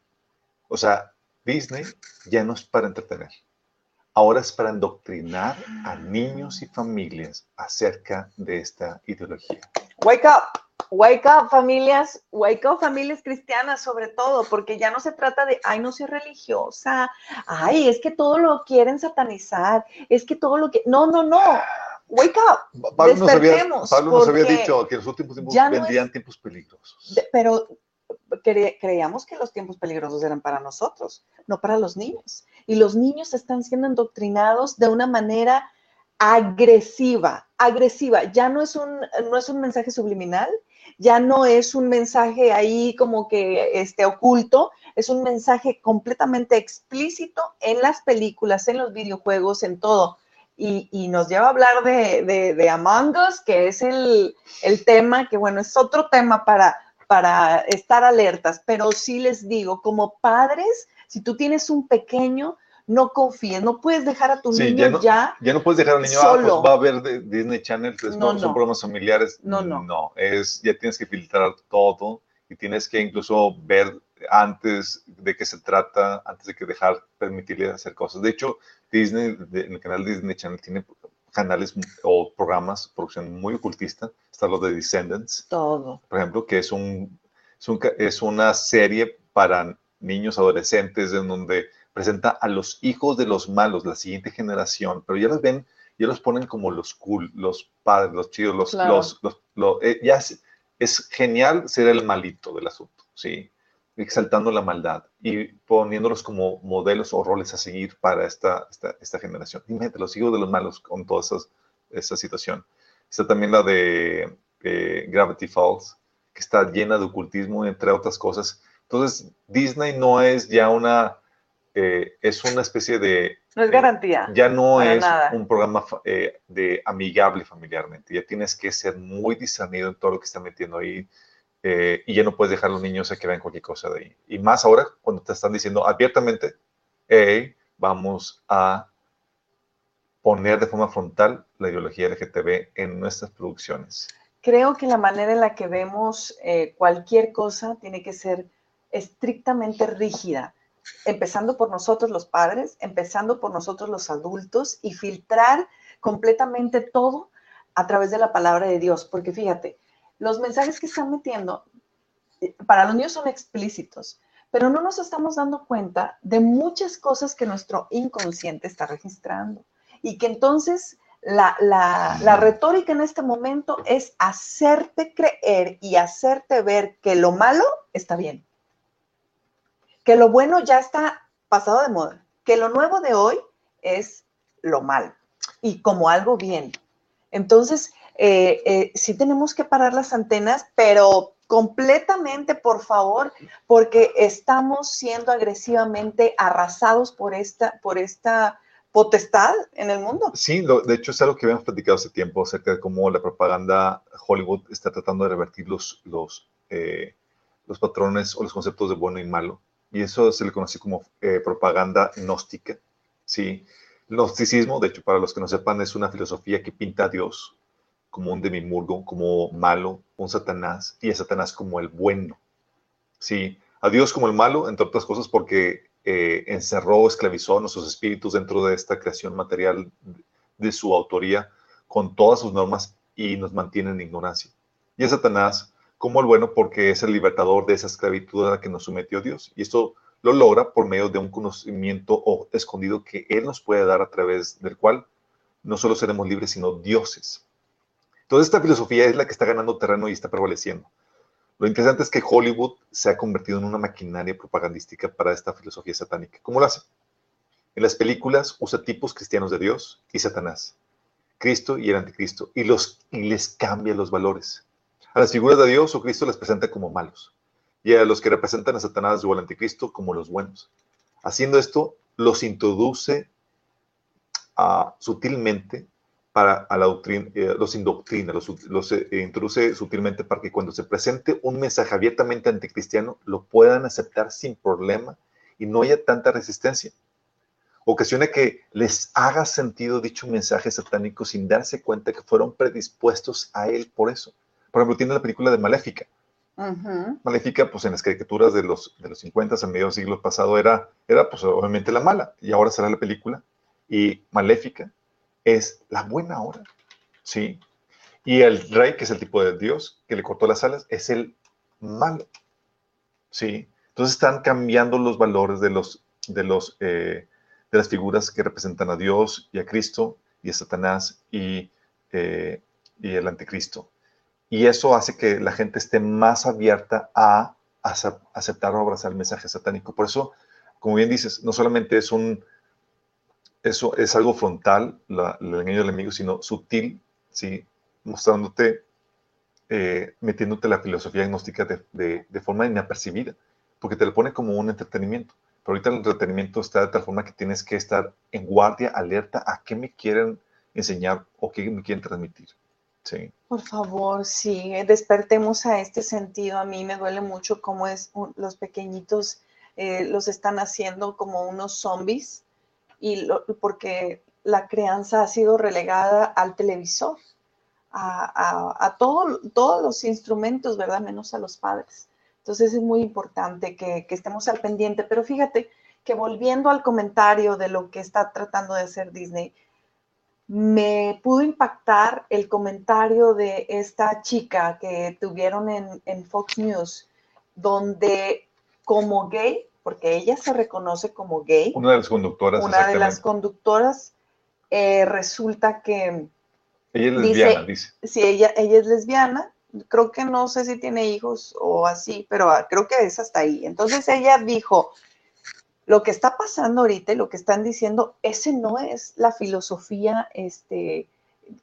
O sea, Disney ya no es para entretener. Ahora es para endoctrinar a niños y familias acerca de esta ideología. Wake up, wake up familias, wake up familias cristianas sobre todo, porque ya no se trata de, ay, no soy religiosa, ay, es que todo lo quieren satanizar, es que todo lo que, no, no, no, wake up, Pablo nos había, Pablo nos había dicho que en los últimos tiempos no es- tiempos peligrosos. de- pero cre- creíamos que los tiempos peligrosos eran para nosotros, no para los niños. Y los niños están siendo endoctrinados de una manera agresiva, agresiva. Ya no es un, no es un mensaje subliminal, ya no es un mensaje ahí como que este, oculto, es un mensaje completamente explícito en las películas, en los videojuegos, en todo. Y, nos lleva a hablar de, de, de Among Us, que es el, el tema, que bueno, es otro tema para, para estar alertas, pero sí les digo, como padres, si tú tienes un pequeño, no confíes, no puedes dejar a tu Sí, niño ya no- ya Ya no puedes dejar al niño, ah, Solo. pues va a ver Disney Channel, pues, No, no, son programas familiares. No, no. No, es, ya tienes que filtrar todo y tienes que incluso ver antes de qué se trata, antes de que dejar, permitirle hacer cosas. De hecho, Disney, en el canal Disney Channel tiene canales o programas, producción muy ocultista. Está lo de Descendants, todo. por ejemplo, que es, un, es, un ca- es una serie para niños, adolescentes, en donde presenta a los hijos de los malos, la siguiente generación, pero ya los ven, ya los ponen como los cool, los padres, los chidos, los, Claro. los, los- lo- eh, ya es, es genial ser el malito del asunto, ¿sí? Exaltando la maldad y poniéndolos como modelos o roles a seguir para esta, esta, esta generación. Imagínate, los hijos de los malos con toda esas- esa situación. Está también la de eh, Gravity Falls, que está llena de ocultismo, entre otras cosas. Entonces, Disney no es ya una, eh, es una especie de, No es garantía. ya no es nada. un programa eh, de amigable familiarmente. Ya tienes que ser muy discernido en todo lo que está metiendo ahí eh, y ya no puedes dejar a los niños a que vean cualquier cosa de ahí. Y más ahora cuando te están diciendo abiertamente, vamos a poner de forma frontal la ideología LGTB en nuestras producciones. Creo que la manera en la que vemos eh, cualquier cosa tiene que ser estrictamente rígida, empezando por nosotros los padres, empezando por nosotros los adultos y filtrar completamente todo a través de la palabra de Dios, porque fíjate, los mensajes que están metiendo eh, para los niños son explícitos, pero no nos estamos dando cuenta de muchas cosas que nuestro inconsciente está registrando y que entonces la, la- la retórica en este momento es hacerte creer y hacerte ver que lo malo está bien, que lo bueno ya está pasado de moda, que lo nuevo de hoy es lo malo y como algo bien. Entonces, eh, eh, sí tenemos que parar las antenas, pero completamente, por favor, porque estamos siendo agresivamente arrasados por esta, por esta potestad en el mundo. Sí, de hecho es algo que habíamos platicado hace tiempo acerca de cómo la propaganda Hollywood está tratando de revertir los, los, eh, los patrones o los conceptos de bueno y malo. Y eso se le conoce como propaganda gnóstica. Sí. El gnosticismo, de hecho, para los que no sepan, es una filosofía que pinta a Dios como un demimurgo, como malo, un Satanás, y a Satanás como el bueno. Sí, a Dios como el malo, entre otras cosas, porque eh, encerró, esclavizó a nuestros espíritus dentro de esta creación material de su autoría, con todas sus normas, y nos mantiene en ignorancia. Y a Satanás como el bueno, porque es el libertador de esa esclavitud a la que nos sometió Dios. Y esto lo logra por medio de un conocimiento o escondido que Él nos puede dar a través del cual no solo seremos libres, sino dioses. Entonces esta filosofía es la que está ganando terreno y está prevaleciendo. Lo interesante es que Hollywood se ha convertido en una maquinaria propagandística para esta filosofía satánica. ¿Cómo lo hace? En las películas usa tipos cristianos de Dios y Satanás, Cristo y el anticristo, y les cambia los valores. A las figuras de Dios o Cristo las presenta como malos, y a los que representan a Satanás o al anticristo como los buenos. Haciendo esto, los introduce ah, sutilmente a la doctrina, eh, los indoctrina, los, los, eh, introduce sutilmente para que cuando se presente un mensaje abiertamente anticristiano lo puedan aceptar sin problema y no haya tanta resistencia. Ocasiona que les haga sentido dicho mensaje satánico sin darse cuenta que fueron predispuestos a él por eso. Por ejemplo, tiene la película de Maléfica. Maléfica, pues en las caricaturas de los, de los 50, a medio siglo pasado, era, era pues obviamente la mala. Y ahora será la película. Y Maléfica es la buena ahora. ¿Sí? Y el rey, que es el tipo de Dios que le cortó las alas, es el malo. ¿Sí? Entonces están cambiando los valores de, los, de, los, eh, de las figuras que representan a Dios y a Cristo y a Satanás y, eh, y el anticristo. Y eso hace que la gente esté más abierta a acep- aceptar o abrazar el mensaje satánico. Por eso, como bien dices, no solamente es un eso es algo frontal, la- el engaño del enemigo, sino sutil, ¿sí? mostrándote, eh, metiéndote la filosofía gnóstica de, de- de forma inapercibida, porque te lo pone como un entretenimiento. Pero ahorita el entretenimiento está de tal forma que tienes que estar en guardia, alerta a qué me quieren enseñar o qué me quieren transmitir. ¿sí? Por favor, sí, eh, despertemos a este sentido. A mí me duele mucho cómo es un- los pequeñitos eh, los están haciendo como unos zombies y porque la crianza ha sido relegada al televisor, a, a- a todo- todos los instrumentos, ¿verdad? Menos a los padres. Entonces es muy importante que, que estemos al pendiente. Pero fíjate que volviendo al comentario de lo que está tratando de hacer Disney, me pudo impactar el comentario de esta chica que tuvieron en, en Fox News, donde como gay, porque ella se reconoce como gay, Una de las conductoras, una de las conductoras, eh, resulta que Ella es dice- lesbiana, dice. si ella, ella es lesbiana, creo que no sé si tiene hijos o así, pero ah, creo que es hasta ahí. Entonces ella dijo, lo que está pasando ahorita y lo que están diciendo, ese no es la filosofía este,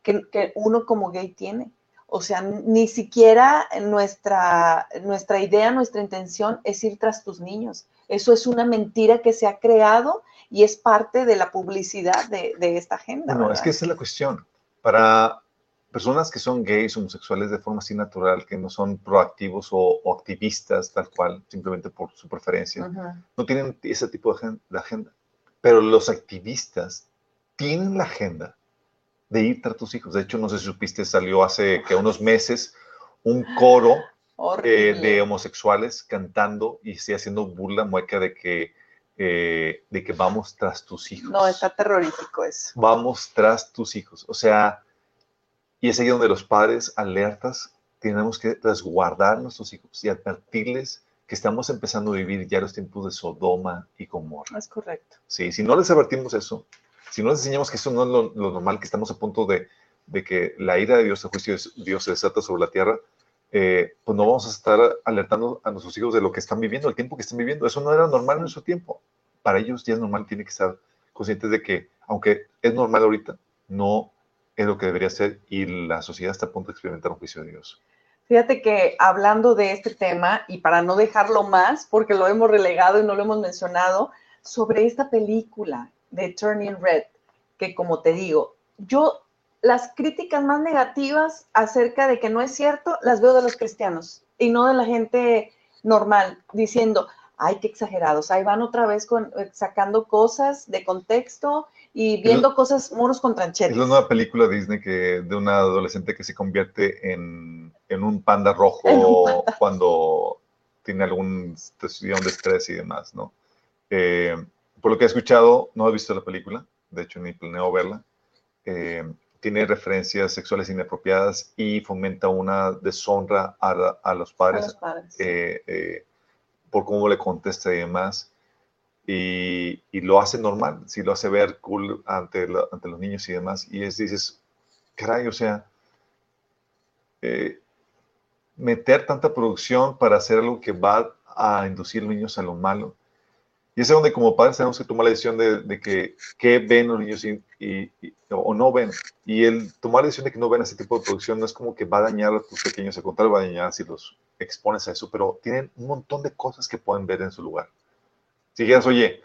que, que uno como gay tiene. O sea, ni siquiera nuestra, nuestra idea, nuestra intención es ir tras tus niños. Eso es una mentira que se ha creado y es parte de la publicidad de, de esta agenda. Bueno, es que esa es la cuestión. Para personas que son gays, homosexuales de forma así natural, que no son proactivos o, o activistas tal cual, simplemente por su preferencia, no tienen ese tipo de, agen- de agenda. Pero los activistas tienen la agenda de ir tras tus hijos. De hecho, no sé si supiste, salió hace que unos meses un coro eh, de homosexuales cantando y sí, haciendo burla, mueca de que, eh, de que vamos tras tus hijos. No, está terrorífico eso. Vamos tras tus hijos. O sea, y es ahí donde los padres alertas tenemos que resguardar a nuestros hijos y advertirles que estamos empezando a vivir ya los tiempos de Sodoma y Gomorra. Es correcto. Sí, si no les advertimos eso, si no les enseñamos que eso no es lo, lo normal, que estamos a punto de, de que la ira de Dios, el juicio de Dios se desata sobre la tierra, eh, pues no vamos a estar alertando a nuestros hijos de lo que están viviendo, el tiempo que están viviendo. Eso no era normal en su tiempo. Para ellos ya es normal, tiene que estar conscientes de que, aunque es normal ahorita, no es lo que debería ser y la sociedad está a punto de experimentar un juicio de Dios. Fíjate que hablando de este tema, y para no dejarlo más, porque lo hemos relegado y no lo hemos mencionado, sobre esta película de Turning Red, que como te digo, yo las críticas más negativas acerca de que no es cierto, las veo de los cristianos y no de la gente normal, diciendo, ay, qué exagerados, ahí van otra vez con, eh, sacando cosas de contexto y viendo cosas muros con tranchetes. Es la nueva película Disney que, de una adolescente que se convierte en, en un panda rojo cuando tiene algún situación de estrés y demás, ¿no? Eh, por lo que he escuchado, no he visto la película, de hecho ni planeo verla. Eh, tiene referencias sexuales inapropiadas y fomenta una deshonra a, la- a los a padres los padres. eh, eh, por cómo le contesta y demás. Y, y lo hace normal, sí lo hace ver cool ante, la- ante los niños y demás. Y es, dices, caray, o sea, eh, meter tanta producción para hacer algo que va a inducir a los niños a lo malo. Y es donde como padres tenemos que tomar la decisión de, de que qué ven los niños y, y- y- o no ven. Y el tomar la decisión de que no ven ese tipo de producción no es como que va a dañar a tus pequeños, al contrario, va a dañar si los expones a eso, pero tienen un montón de cosas que pueden ver en su lugar. Si dijeras, oye,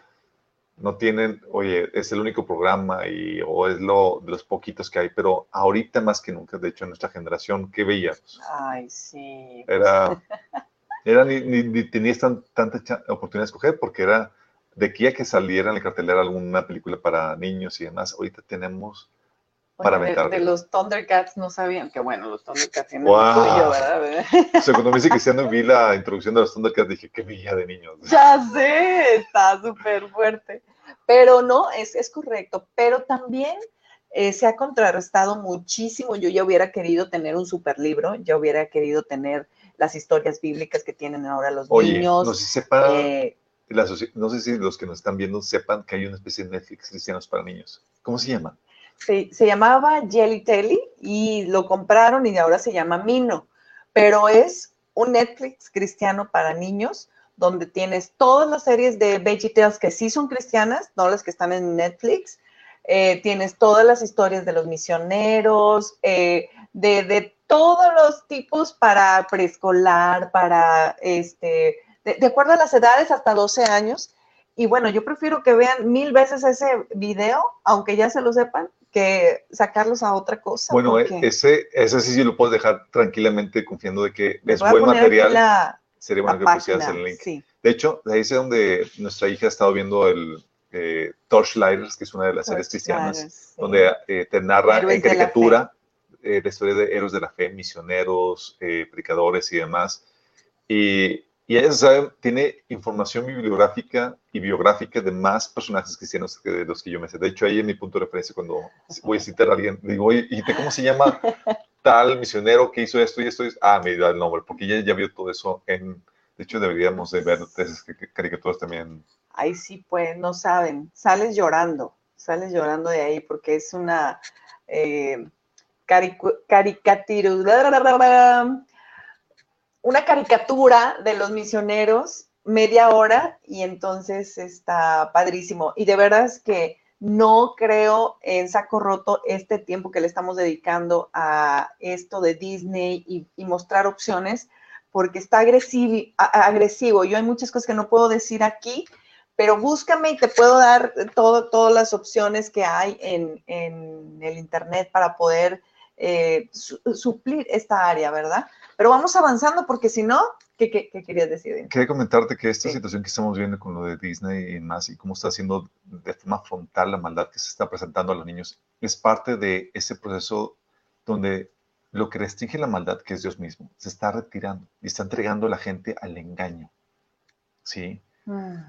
no tienen, oye, es el único programa y, o es lo de los poquitos que hay, pero ahorita más que nunca, de hecho, en nuestra generación, ¿qué veíamos? Ay, sí. Era, era ni, ni- ni tenías tan- tanta oportunidad de escoger porque era de aquí a que saliera en la cartelera alguna película para niños y demás. Ahorita tenemos para de, aventar. de los Thundercats no sabían que bueno, los Thundercats tienen Wow. lo suyo, ¿verdad? O sea, cuando me dice Cristiano vi la introducción de los Thundercats, dije, qué villa de niños. Ya sé, está súper fuerte. Pero no, es, es correcto. Pero también eh, se ha contrarrestado muchísimo. Yo ya hubiera querido tener un super libro, ya hubiera querido tener las historias bíblicas que tienen ahora los Oye, niños. no sé si sepa, eh, no sé si los que nos están viendo sepan que hay una especie de Netflix cristianos para niños. ¿Cómo se llama? se, se llamaba Jelly Telly y lo compraron y ahora se llama Mino. Pero es un Netflix cristiano para niños donde tienes todas las series de VeggieTales que sí son cristianas, no las que están en Netflix. Eh, tienes todas las historias de los misioneros, eh, de, de todos los tipos para preescolar, para este, de, de acuerdo a las edades hasta 12 años. Y bueno, yo prefiero que vean mil veces ese video, aunque ya se lo sepan, que sacarlos a otra cosa. Bueno, e- porque ese, ese sí, sí lo puedes dejar tranquilamente confiando de que es buen material. La, Sería la bueno que pusieras el link. sí. De hecho, de ahí es donde nuestra hija ha estado viendo el eh, Torchlighters, que es una de las series cristianas, sí. donde eh, te narra Héroes en de la caricatura eh, la historia de héroes de la fe, misioneros, eh, predicadores y demás. Y, y ella tiene información bibliográfica y biográfica de más personajes cristianos que de los que yo me sé. De hecho, ahí es mi punto de referencia cuando voy a citar a alguien. Digo, oye, ¿y cómo se llama tal misionero que hizo esto y esto? Ah, me da el nombre, porque ella ya vio todo eso en... De hecho, deberíamos de ver esas ca- caricaturas también. Ahí sí, pues, no saben. Sales llorando, sales llorando de ahí porque es una eh, una caricatura de los misioneros, media hora, y entonces está padrísimo. Y de verdad es que no creo en saco roto este tiempo que le estamos dedicando a esto de Disney y, mostrar opciones, porque está agresivo, agresivo. Yo hay muchas cosas que no puedo decir aquí, pero búscame y te puedo dar todo, todas las opciones que hay en, en el Internet para poder eh, su- suplir esta área, ¿verdad? Pero vamos avanzando porque si no, ¿qué, qué, qué querías decir? Quería comentarte que esta Sí. situación que estamos viendo con lo de Disney y más, y cómo está haciendo de forma frontal la maldad que se está presentando a los niños, es parte de ese proceso donde lo que restringe la maldad, que es Dios mismo, se está retirando y está entregando a la gente al engaño. ¿Sí?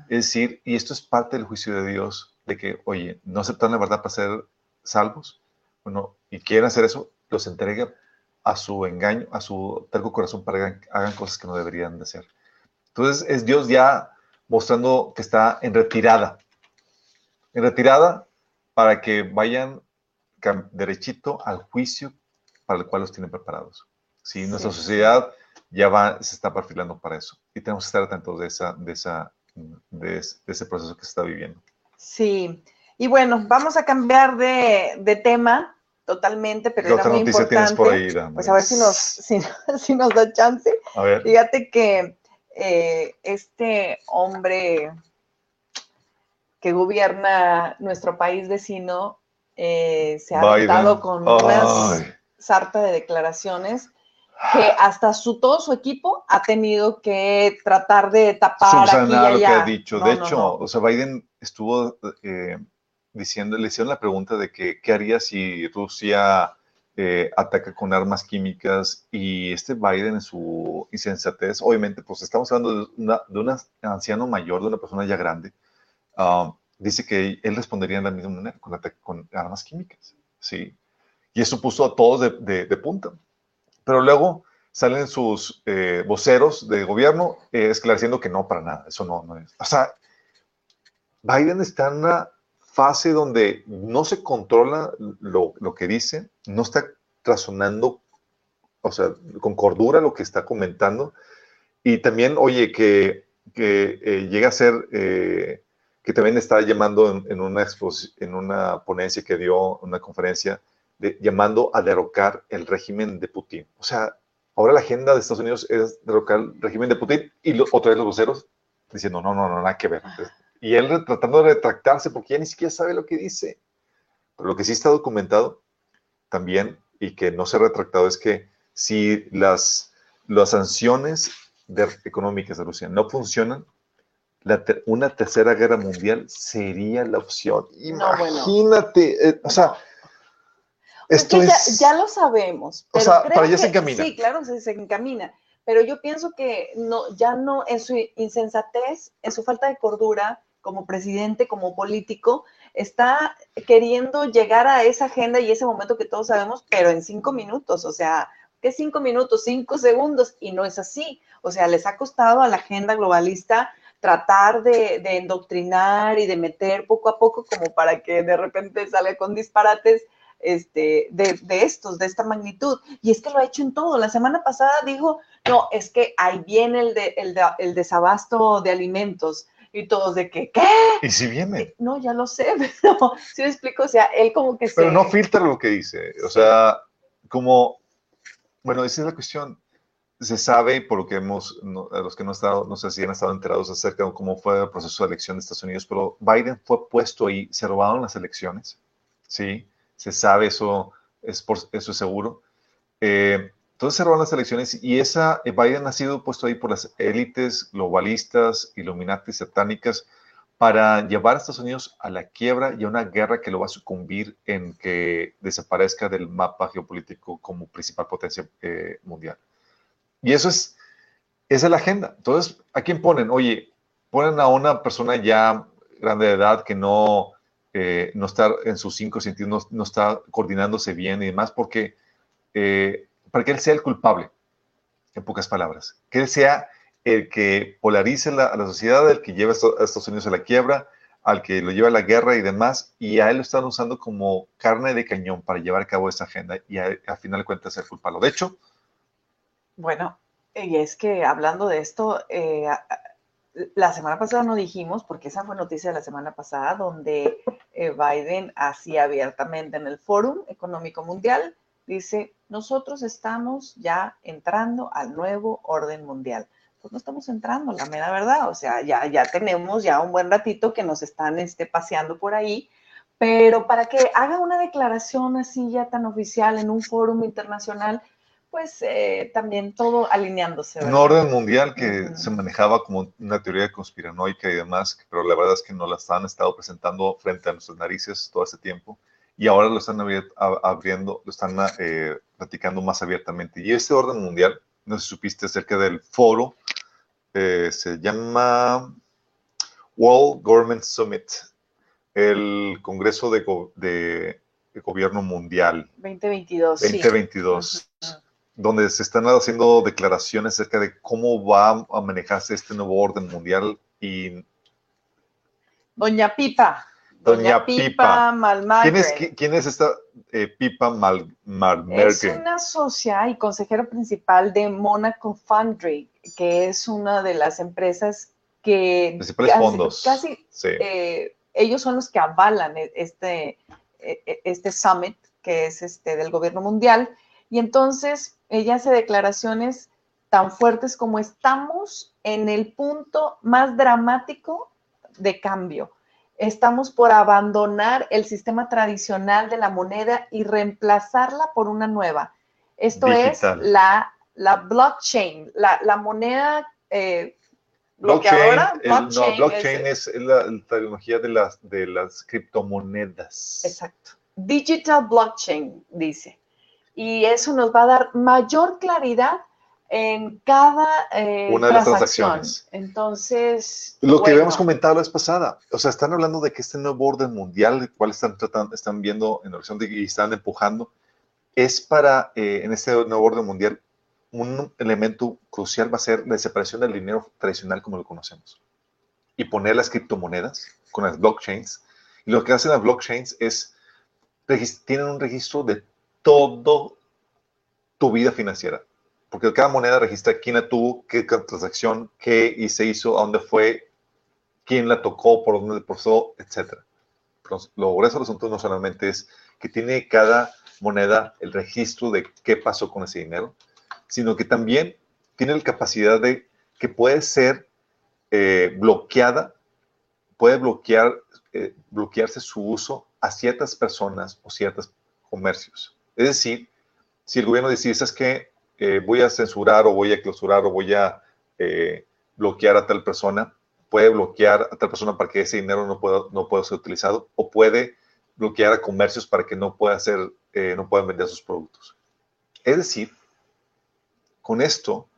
Es decir, y esto es parte del juicio de Dios, de que, oye, no aceptan la verdad para ser salvos, bueno, y quieren hacer eso, los entrega a su engaño, a su terco corazón para que hagan, hagan cosas que no deberían de hacer. Entonces es Dios ya mostrando que está en retirada, en retirada para que vayan derechito al juicio para el cual los tienen preparados. ¿sí? Nuestra Sí. sociedad ya va, se está perfilando para eso y tenemos que estar atentos de, esa, de, esa, de, es- de ese proceso que se está viviendo. Sí, y bueno, vamos a cambiar de, de tema totalmente, pero ¿Qué era otra muy noticia tienes importante. por ahí? Pues a ver si nos, si, si nos da chance. A ver, Fíjate que eh, este hombre que gobierna nuestro país vecino eh, se ha aventado con unas Ay. sarta de declaraciones que hasta su todo su equipo ha tenido que tratar de tapar aquí y subsanar lo que allá. ha dicho. No, de no, hecho, no. o sea, Biden estuvo eh, diciendo, le hicieron la pregunta de que qué haría si Rusia eh, ataca con armas químicas y este Biden en su insensatez, obviamente, pues estamos hablando de una, de un anciano mayor, de una persona ya grande, ah, dice que él respondería de la misma manera, con, armas químicas, ¿sí? Y eso puso a todos de, de- punta. Pero luego salen sus eh, voceros de gobierno eh, esclareciendo que no, para nada, eso no, no es. O sea, Biden está fase donde no se controla lo, lo que dice, no está razonando, o sea, con cordura lo que está comentando, y también, oye, que, que eh, llega a ser, eh, que también está llamando en, en una en una ponencia que dio, una conferencia, llamando a derrocar el régimen de Putin. O sea, ahora la agenda de Estados Unidos es derrocar el régimen de Putin y lo- otra vez los voceros diciendo, no, no, no, nada que ver. Y él tratando de retractarse porque ya ni siquiera sabe lo que dice. Pero lo que sí está documentado también y que no se ha retractado es que si las, las sanciones de- económicas de Rusia no funcionan, la una tercera guerra mundial sería la opción. No, bueno. Imagínate, eh, o sea, Esto que ya, es... ya lo sabemos. O pero sea, creo para allá se encamina. Sí, claro, se, se encamina. Pero yo pienso que no, ya no, en su insensatez, en su falta de cordura como presidente, como político, está queriendo llegar a esa agenda y ese momento que todos sabemos, pero en cinco minutos, o sea, ¿qué cinco minutos? Cinco segundos, y no es así. O sea, les ha costado a la agenda globalista tratar de, de endoctrinar y de meter poco a poco como para que de repente salga con disparates este, de, estos, de esta magnitud. Y es que lo ha hecho en todo. La semana pasada dijo, no, es que ahí viene el, de, el, de- el desabasto de alimentos. Y todos de que, ¿qué? Y si viene. No, ya lo sé, pero si me explico, o sea, él como que Pero se... no filtra lo que dice. O sea, como, bueno, esa es la cuestión. Se sabe, por lo que hemos, no- a los que no, han estado, no sé si han estado enterados acerca de cómo fue el proceso de elección de Estados Unidos, pero Biden fue puesto ahí, se robaron las elecciones, ¿sí? Se sabe, eso es, por, eso es seguro. Eh, entonces se robaron las elecciones y esa, eh, Biden ha sido puesto ahí por las élites globalistas, Illuminati, satánicas, para llevar a Estados Unidos a la quiebra y a una guerra que lo va a sucumbir en que desaparezca del mapa geopolítico como principal potencia eh, mundial. Y eso es, esa es la agenda. Entonces, ¿a quién ponen? Oye, ponen a una persona ya grande de edad que no, eh, no está en sus cinco sentidos, no, no está coordinándose bien y demás, porque eh, para que él sea el culpable, en pocas palabras, que él sea el que polarice la, a la sociedad, el que lleva a Estados Unidos a la quiebra, al que lo lleva a la guerra y demás, y a él lo están usando como carne de cañón para llevar a cabo esa agenda y a- al final de cuentas ser culpable. De hecho, Bueno, y es que hablando de esto, eh, la semana pasada no dijimos, porque esa fue noticia de la semana pasada, donde eh, Biden así abiertamente en el Fórum Económico Mundial dice, nosotros estamos ya entrando al nuevo orden mundial. Pues no estamos entrando, la mera verdad, o sea, ya, ya tenemos ya un buen ratito que nos están este, paseando por ahí, pero para que haga una declaración así ya tan oficial en un fórum internacional, pues eh, también todo alineándose. un ¿verdad? orden mundial que se manejaba como una teoría conspiranoica y demás, pero la verdad es que no la han estado presentando frente a nuestras narices todo este tiempo y ahora lo están abriendo, lo están eh, platicando más abiertamente. Y este orden mundial, no sé si supiste acerca del foro, eh, se llama World Government Summit, el Congreso de, Go- de- de Gobierno Mundial 2022, sí. 2022 Ujú. donde se están haciendo declaraciones acerca de cómo va a manejarse este nuevo orden mundial y Doña Pipa. Doña Pipa. Malmagre. ¿quién es, qui- quién es esta eh, Pipa Mal, Es una socia y consejero principal de Monaco Foundry, que es una de las empresas que Principales casi- fondos. casi Sí. eh, ellos son los que avalan e- este, e- e- este summit que es este del gobierno mundial. Y entonces ella hace declaraciones tan fuertes como estamos en el punto más dramático de cambio. Estamos por abandonar el sistema tradicional de la moneda y reemplazarla por una nueva. Esto Digital. es la, la blockchain, la, la moneda eh, Blockchain, bloqueadora. el- no, Blockchain blockchain es- es, la, la tecnología de las, de las criptomonedas. Exacto. Digital blockchain, dice. Y eso nos va a dar mayor claridad en cada eh, Una de las transacciones. Entonces, Lo que bueno, habíamos comentado la vez pasada, o sea, están hablando de que este nuevo orden mundial, el cual están tratando, están viendo en horizonte y están empujando, es para, eh, en este nuevo orden mundial, un elemento crucial va a ser la separación del dinero tradicional como lo conocemos y poner las criptomonedas con las blockchains. Y lo que hacen las blockchains es, tienen un registro de todo tu vida financiera. Porque cada moneda registra quién la tuvo, qué transacción, qué y se hizo, a dónde fue, quién la tocó, por dónde pasó, etc. Pero lo grueso del asunto no solamente es que tiene cada moneda el registro de qué pasó con ese dinero, sino que también tiene la capacidad de que puede ser eh, bloqueada, puede bloquear, eh, bloquearse su uso a ciertas personas o ciertos comercios. Es decir, si el gobierno decide, ¿sabes qué? Eh, voy a censurar o voy a clausurar o voy a eh, bloquear a tal persona, puede bloquear a tal persona para que ese dinero no pueda, no pueda ser utilizado o puede bloquear a comercios para que no pueda ser eh, no pueden vender sus productos. Es decir, con esto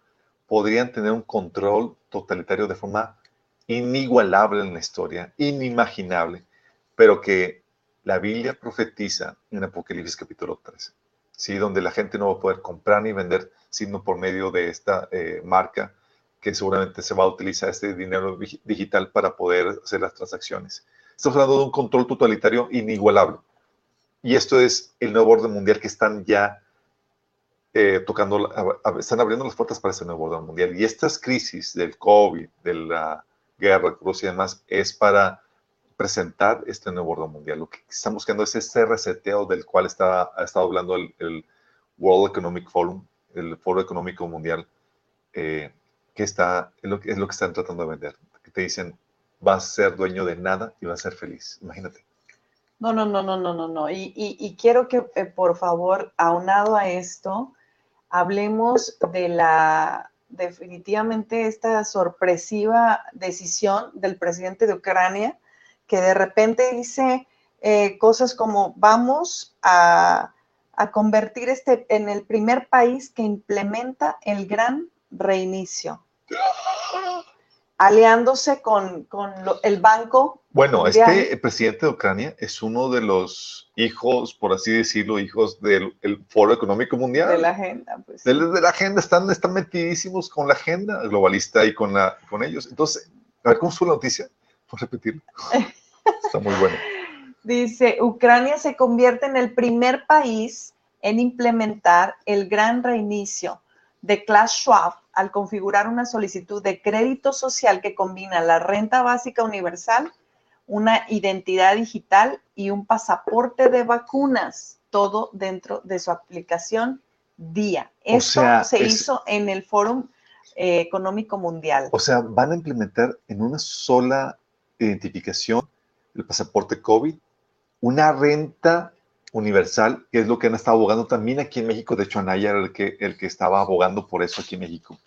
podrían tener un control totalitario de forma inigualable en la historia, inimaginable, pero que la Biblia profetiza en Apocalipsis capítulo 13, ¿sí? donde la gente no va a poder comprar ni vender, sino por medio de esta eh, marca que seguramente se va a utilizar este dinero digital para poder hacer las transacciones. Estamos hablando de un control totalitario inigualable. Y esto es el nuevo orden mundial que están ya eh, tocando, están abriendo las puertas para ese nuevo orden mundial. Y estas crisis del COVID, de la guerra, Rusia y demás, es para presentar este nuevo orden mundial. Lo que están buscando es este reseteo del cual está, ha estado hablando el, World Economic Forum, el Foro Económico Mundial, eh, que está, es lo, que están tratando de vender. Que te dicen, vas a ser dueño de nada y vas a ser feliz. Imagínate. No, no, no, no, no, no, no. Y, y, quiero que, eh, por favor, aunado a esto, hablemos de la, definitivamente, esta sorpresiva decisión del presidente de Ucrania, que de repente dice eh, cosas como, vamos a, a convertir este en el primer país que implementa el gran reinicio aliándose con, el banco. Bueno, este presidente de Ucrania es uno de los hijos, por así decirlo, hijos del Foro Económico Mundial. De la agenda, pues. De, la agenda, están, están metidísimos con la agenda globalista y con, la, con ellos. Entonces, a ver cómo fue la noticia. Por repetirlo. Está muy bueno. Dice, Ucrania se convierte en el primer país en implementar el gran reinicio de Klaus Schwab al configurar una solicitud de crédito social que combina la renta básica universal, una identidad digital y un pasaporte de vacunas, todo dentro de su aplicación Día. Esto se hizo en el Fórum eh, Económico Mundial. O sea, van a implementar en una sola identificación el pasaporte COVID, una renta universal, que es lo que han estado abogando también aquí en México. De hecho, Anaya era el que, el que estaba abogando por eso aquí en México.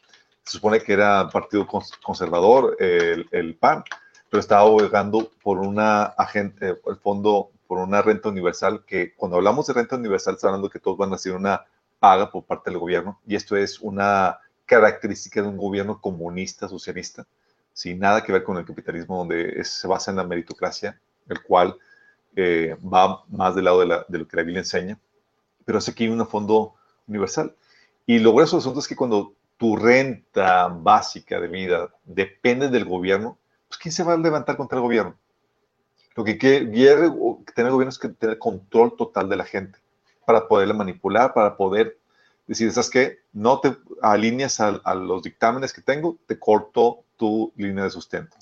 Se supone que era partido conservador, el, PAN, pero estaba abogando por una agente, el fondo, por una renta universal, que cuando hablamos de renta universal, está hablando que todos van a hacer una paga por parte del gobierno, y esto es una característica de un gobierno comunista, socialista, sin nada que ver con el capitalismo, donde se basa en la meritocracia, el cual va más del lado de, lo que la Biblia enseña, pero es aquí un fondo universal. Y lo grueso del asunto es que cuando tu renta básica de vida depende del gobierno, pues ¿quién se va a levantar contra el gobierno? Lo que quiere tener el gobierno es que tener control total de la gente para poderla manipular, para poder decir, ¿sabes qué? No te alineas a, a los dictámenes que tengo, te corto tu línea de sustento.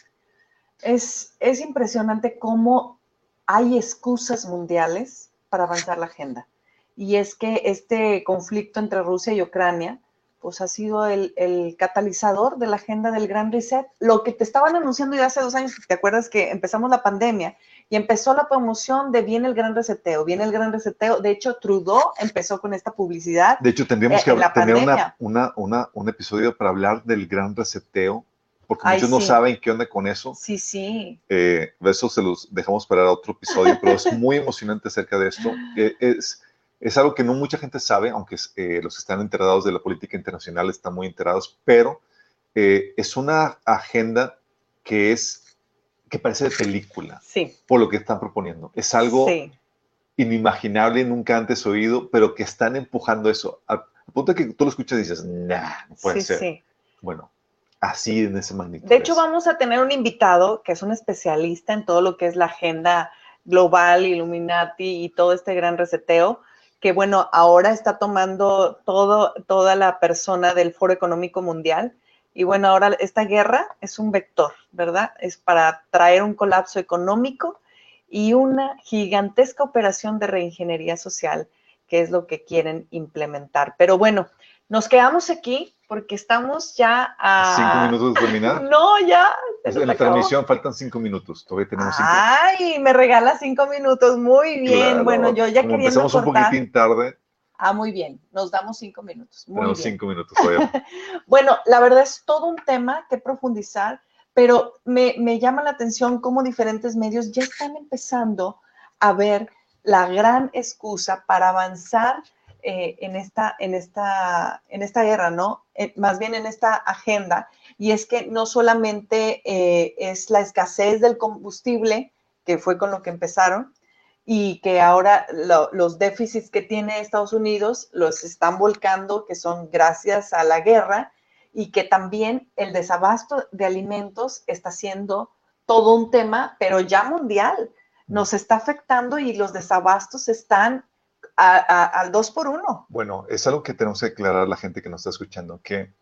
Es, es impresionante cómo hay excusas mundiales para avanzar la agenda. Y es que este conflicto entre Rusia y Ucrania, pues ha sido el, catalizador de la agenda del Gran Reset. Lo que te estaban anunciando ya hace dos años, ¿te acuerdas que empezamos la pandemia y empezó la promoción de viene el Gran Reseteo, viene el Gran Reseteo? De hecho, Trudeau empezó con esta publicidad. De hecho, tendríamos que tener una, una, un episodio para hablar del Gran Reseteo porque muchos no saben qué onda con eso. Sí, sí. Eh, eso se los dejamos para otro episodio, pero es muy emocionante acerca de esto. Eh, es, es algo que no mucha gente sabe, aunque eh, los que están enterados de la política internacional están muy enterados, pero eh, es una agenda que es que parece de película, sí. por lo que están proponiendo. Es algo inimaginable, nunca antes oído, pero que están empujando eso. Al punto de que tú lo escuchas y dices, nah, no puede ser. Sí. Bueno, así en ese magnitud. De hecho, vamos a tener un invitado que es un especialista en todo lo que es la agenda global, Illuminati y todo este gran reseteo, que bueno, ahora está tomando todo, toda la persona del Foro Económico Mundial. Y bueno, ahora esta guerra es un vector, ¿verdad? Es para traer un colapso económico y una gigantesca operación de reingeniería social, que es lo que quieren implementar. Pero bueno, nos quedamos aquí porque estamos ya a... ¿Cinco minutos de terminar? No, ya. En la transmisión faltan cinco minutos, todavía tenemos cinco. Ay, me regala cinco minutos, muy bien. bueno, yo ya quería Empezamos un poquitín tarde. Ah, muy bien, nos damos cinco minutos. Muy tenemos cinco minutos todavía. bueno, la verdad es todo un tema que profundizar, pero me, me llama la atención cómo diferentes medios ya están empezando a ver la gran excusa para avanzar eh, en, esta, en, esta, en esta guerra, ¿no? Eh, más bien en esta agenda, y es que no solamente eh, es la escasez del combustible, que fue con lo que empezaron, y que ahora los déficits que tiene Estados Unidos los están volcando, que son gracias a la guerra, y que también el desabasto de alimentos está siendo todo un tema, pero ya mundial. Nos está afectando y los desabastos están al dos por uno. Bueno, es algo que tenemos que aclarar a la gente que nos está escuchando, que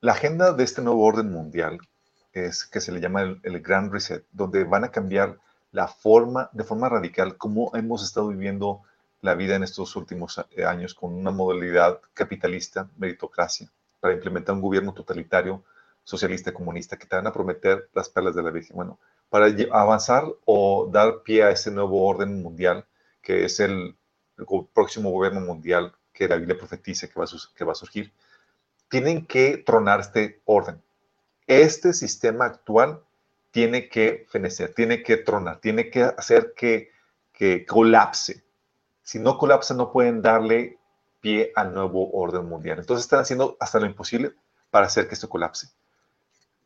la agenda de este nuevo orden mundial es que se le llama el, el Grand Reset, donde van a cambiar la forma, de forma radical, cómo hemos estado viviendo la vida en estos últimos eh, años con una modalidad capitalista, meritocracia, para implementar un gobierno totalitario, socialista, comunista, que te van a prometer las perlas de la Virgen. Bueno, para avanzar o dar pie a ese nuevo orden mundial, que es el, próximo gobierno mundial que la Biblia profetiza que va, a, que va a surgir, tienen que tronar este orden. Este sistema actual tiene que fenecer, tiene que tronar, tiene que hacer que, que colapse. Si no colapsa, no pueden darle pie al nuevo orden mundial. Entonces están haciendo hasta lo imposible para hacer que esto colapse.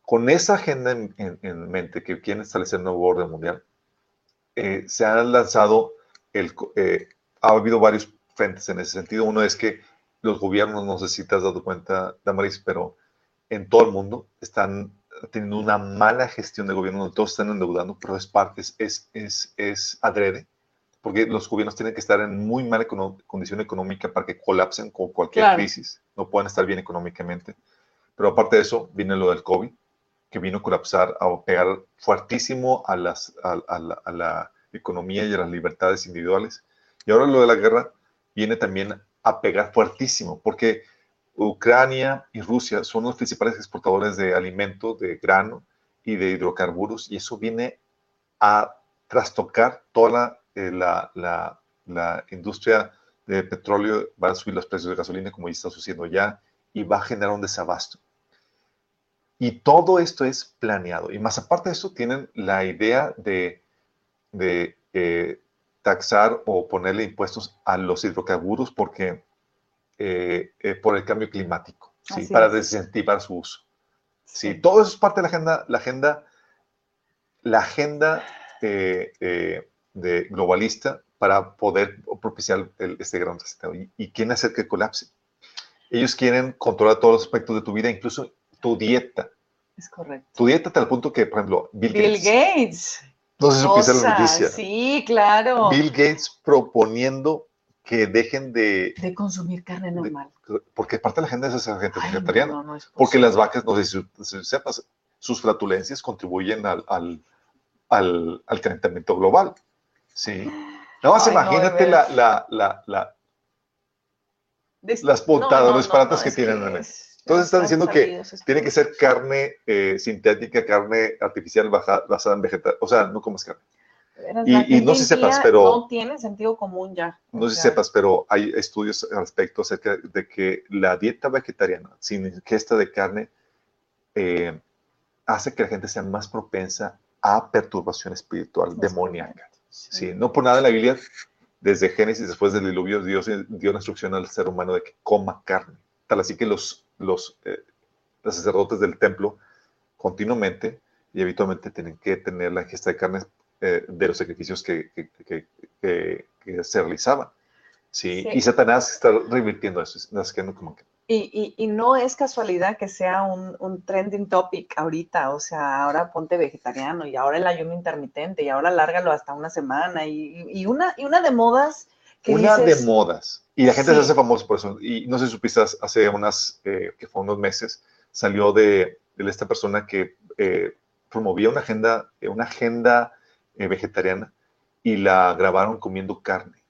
Con esa agenda en, mente que quieren establecer el nuevo orden mundial, eh, se han lanzado, el, eh, ha habido varios frentes en ese sentido. Uno es que los gobiernos, no sé si te has dado cuenta, Damaris, pero en todo el mundo están teniendo una mala gestión de gobierno, todos están endeudando, pero es parte, es, es, es adrede, porque los gobiernos tienen que estar en muy mala condición económica para que colapsen con cualquier crisis, no pueden estar bien económicamente. Pero aparte de eso, viene lo del COVID, que vino a colapsar, a pegar fuertísimo a, las, a, a la economía y a las libertades individuales. Y ahora lo de la guerra viene también a pegar fuertísimo, porque Ucrania y Rusia son los principales exportadores de alimentos, de grano y de hidrocarburos, y eso viene a trastocar toda la, eh, industria de petróleo, va a subir los precios de gasolina como ya está sucediendo ya, y va a generar un desabasto. Y todo esto es planeado. Y más aparte de eso, tienen la idea de, eh, taxar o ponerle impuestos a los hidrocarburos porque eh, eh, por el cambio climático, ¿sí? para desincentivar su uso. Sí. todo eso es parte de la agenda, la agenda, la agenda eh, de globalista para poder propiciar este gran reseteo. ¿Y, ¿Y quieren hacer que colapse? Ellos quieren controlar todos los aspectos de tu vida, incluso tu dieta. Es correcto. Tu dieta hasta el punto que, por ejemplo, Bill, Bill Gates. No sé si supiste la noticia. Sí, claro. Bill Gates proponiendo que dejen de... De consumir carne normal. porque parte de la gente es esa gente vegetariana. porque las vacas, no sé si, sepas, sus flatulencias contribuyen al, al, al, calentamiento global. Sí. Nada más imagínate la, la, la, la las puntadas, los que tienen. Entonces están diciendo que tiene que ser carne eh, sintética, carne artificial basada en vegetal, o sea, no comes carne. Y, no sé si sepas, pero... No tiene sentido común ya. No sé si sepas, pero hay estudios al respecto acerca de que la dieta vegetariana sin ingesta de carne eh, hace que la gente sea más propensa a perturbación espiritual demoníaca. Sí. No por nada en la Biblia, desde Génesis, después del diluvio, Dios dio la instrucción al ser humano de que coma carne. Tal así que los, los, eh, los sacerdotes del templo continuamente y habitualmente tienen que tener la ingesta de carne eh, de los sacrificios que, que, que, se realizaban. ¿sí? Y Satanás está revirtiendo eso. Como que... y, y, y, no es casualidad que sea un, un, trending topic ahorita, o sea, ahora ponte vegetariano y ahora el ayuno intermitente y ahora lárgalo hasta una semana y, y una, y una de modas. Una de modas. Y la gente se hace famosa por eso. Y no sé si supiste, hace unas, eh, que fue unos meses, salió de, de esta persona que eh, promovía una agenda, una agenda eh, vegetariana y la grabaron comiendo carne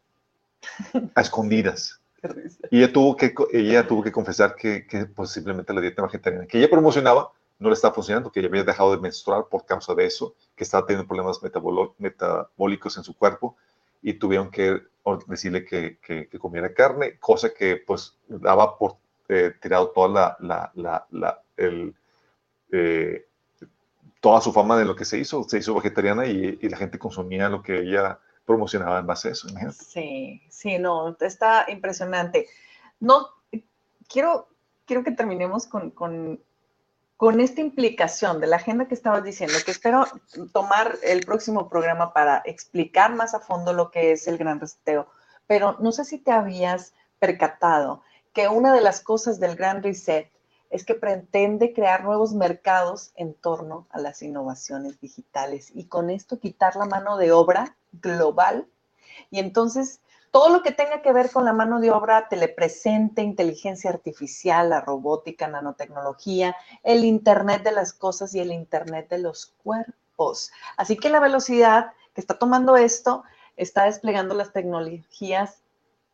a escondidas. Y ella tuvo que, ella tuvo que confesar que, que posiblemente la dieta vegetariana que ella promocionaba no le estaba funcionando, que ella había dejado de menstruar por causa de eso, que estaba teniendo problemas metabólicos en su cuerpo y tuvieron que decirle que, que, comiera carne, cosa que pues daba por eh, tirado toda la, la, la, el, eh, toda su fama de lo que se hizo, se hizo vegetariana y, la gente consumía lo que ella promocionaba en base a eso. Sí, sí, no, está impresionante. No, quiero, quiero que terminemos con, con esta implicación de la agenda que estabas diciendo, que espero tomar el próximo programa para explicar más a fondo lo que es el gran reseteo. Pero no sé si te habías percatado que una de las cosas del gran reset es que pretende crear nuevos mercados en torno a las innovaciones digitales y con esto quitar la mano de obra global. Y entonces todo lo que tenga que ver con la mano de obra telepresente, inteligencia artificial, la robótica, nanotecnología, el Internet de las cosas y el Internet de los cuerpos. Así que la velocidad que está tomando esto está desplegando las tecnologías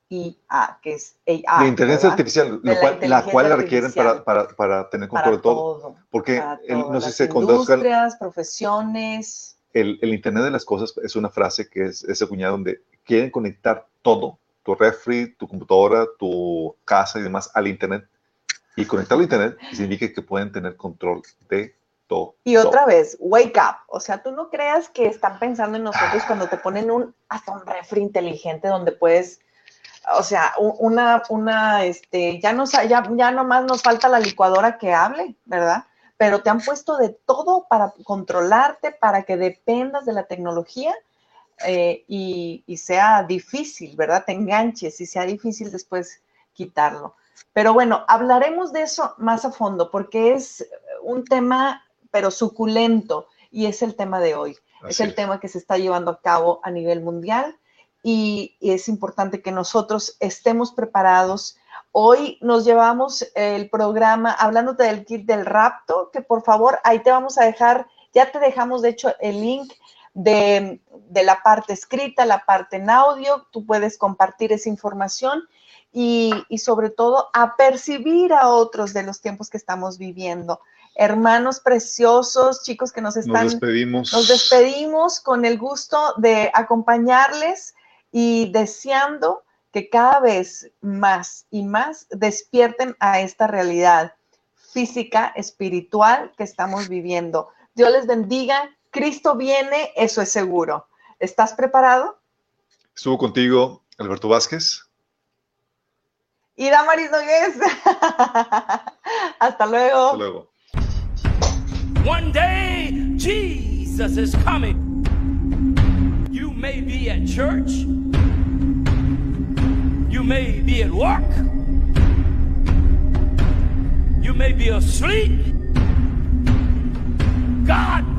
IA, que es AI. La inteligencia artificial, la cual la requieren para, para, para, tener control de todo. Porque no sé si se Industrias, profesiones. El, el, Internet de las cosas es una frase que es ese cuñado donde quieren conectar todo, tu refri, tu computadora, tu casa y demás al Internet. Y conectarlo al Internet significa que pueden tener control de todo. Y otra vez, wake up. O sea, tú no creas que están pensando en nosotros cuando te ponen un, hasta un refri inteligente donde puedes o sea, una, una, este, ya, nos, ya, ya nomás nos falta la licuadora que hable, ¿verdad? Pero te han puesto de todo para controlarte, para que dependas de la tecnología eh, y, y, sea difícil, ¿verdad? Te enganches y sea difícil después quitarlo. Pero bueno, hablaremos de eso más a fondo porque es un tema, pero suculento, y es el tema de hoy. es el tema que se está llevando a cabo a nivel mundial y, es importante que nosotros estemos preparados. Hoy nos llevamos el programa hablándote del kit del rapto, que por favor ahí te vamos a dejar, ya te dejamos de hecho el link de, la parte escrita, la parte en audio, tú puedes compartir esa información y, y, sobre todo a percibir a otros de los tiempos que estamos viviendo. Hermanos preciosos, chicos que nos están... Nos despedimos. Nos despedimos con el gusto de acompañarles y deseando que cada vez más y más despierten a esta realidad física, espiritual que estamos viviendo. Dios les bendiga, Cristo viene, eso es seguro. ¿Estás preparado? Estuvo contigo Alberto Vázquez. Y Damaris Nogués. Hasta luego. Hasta luego. One day Jesus is coming. You may be at church. You may be at work. You may be asleep. God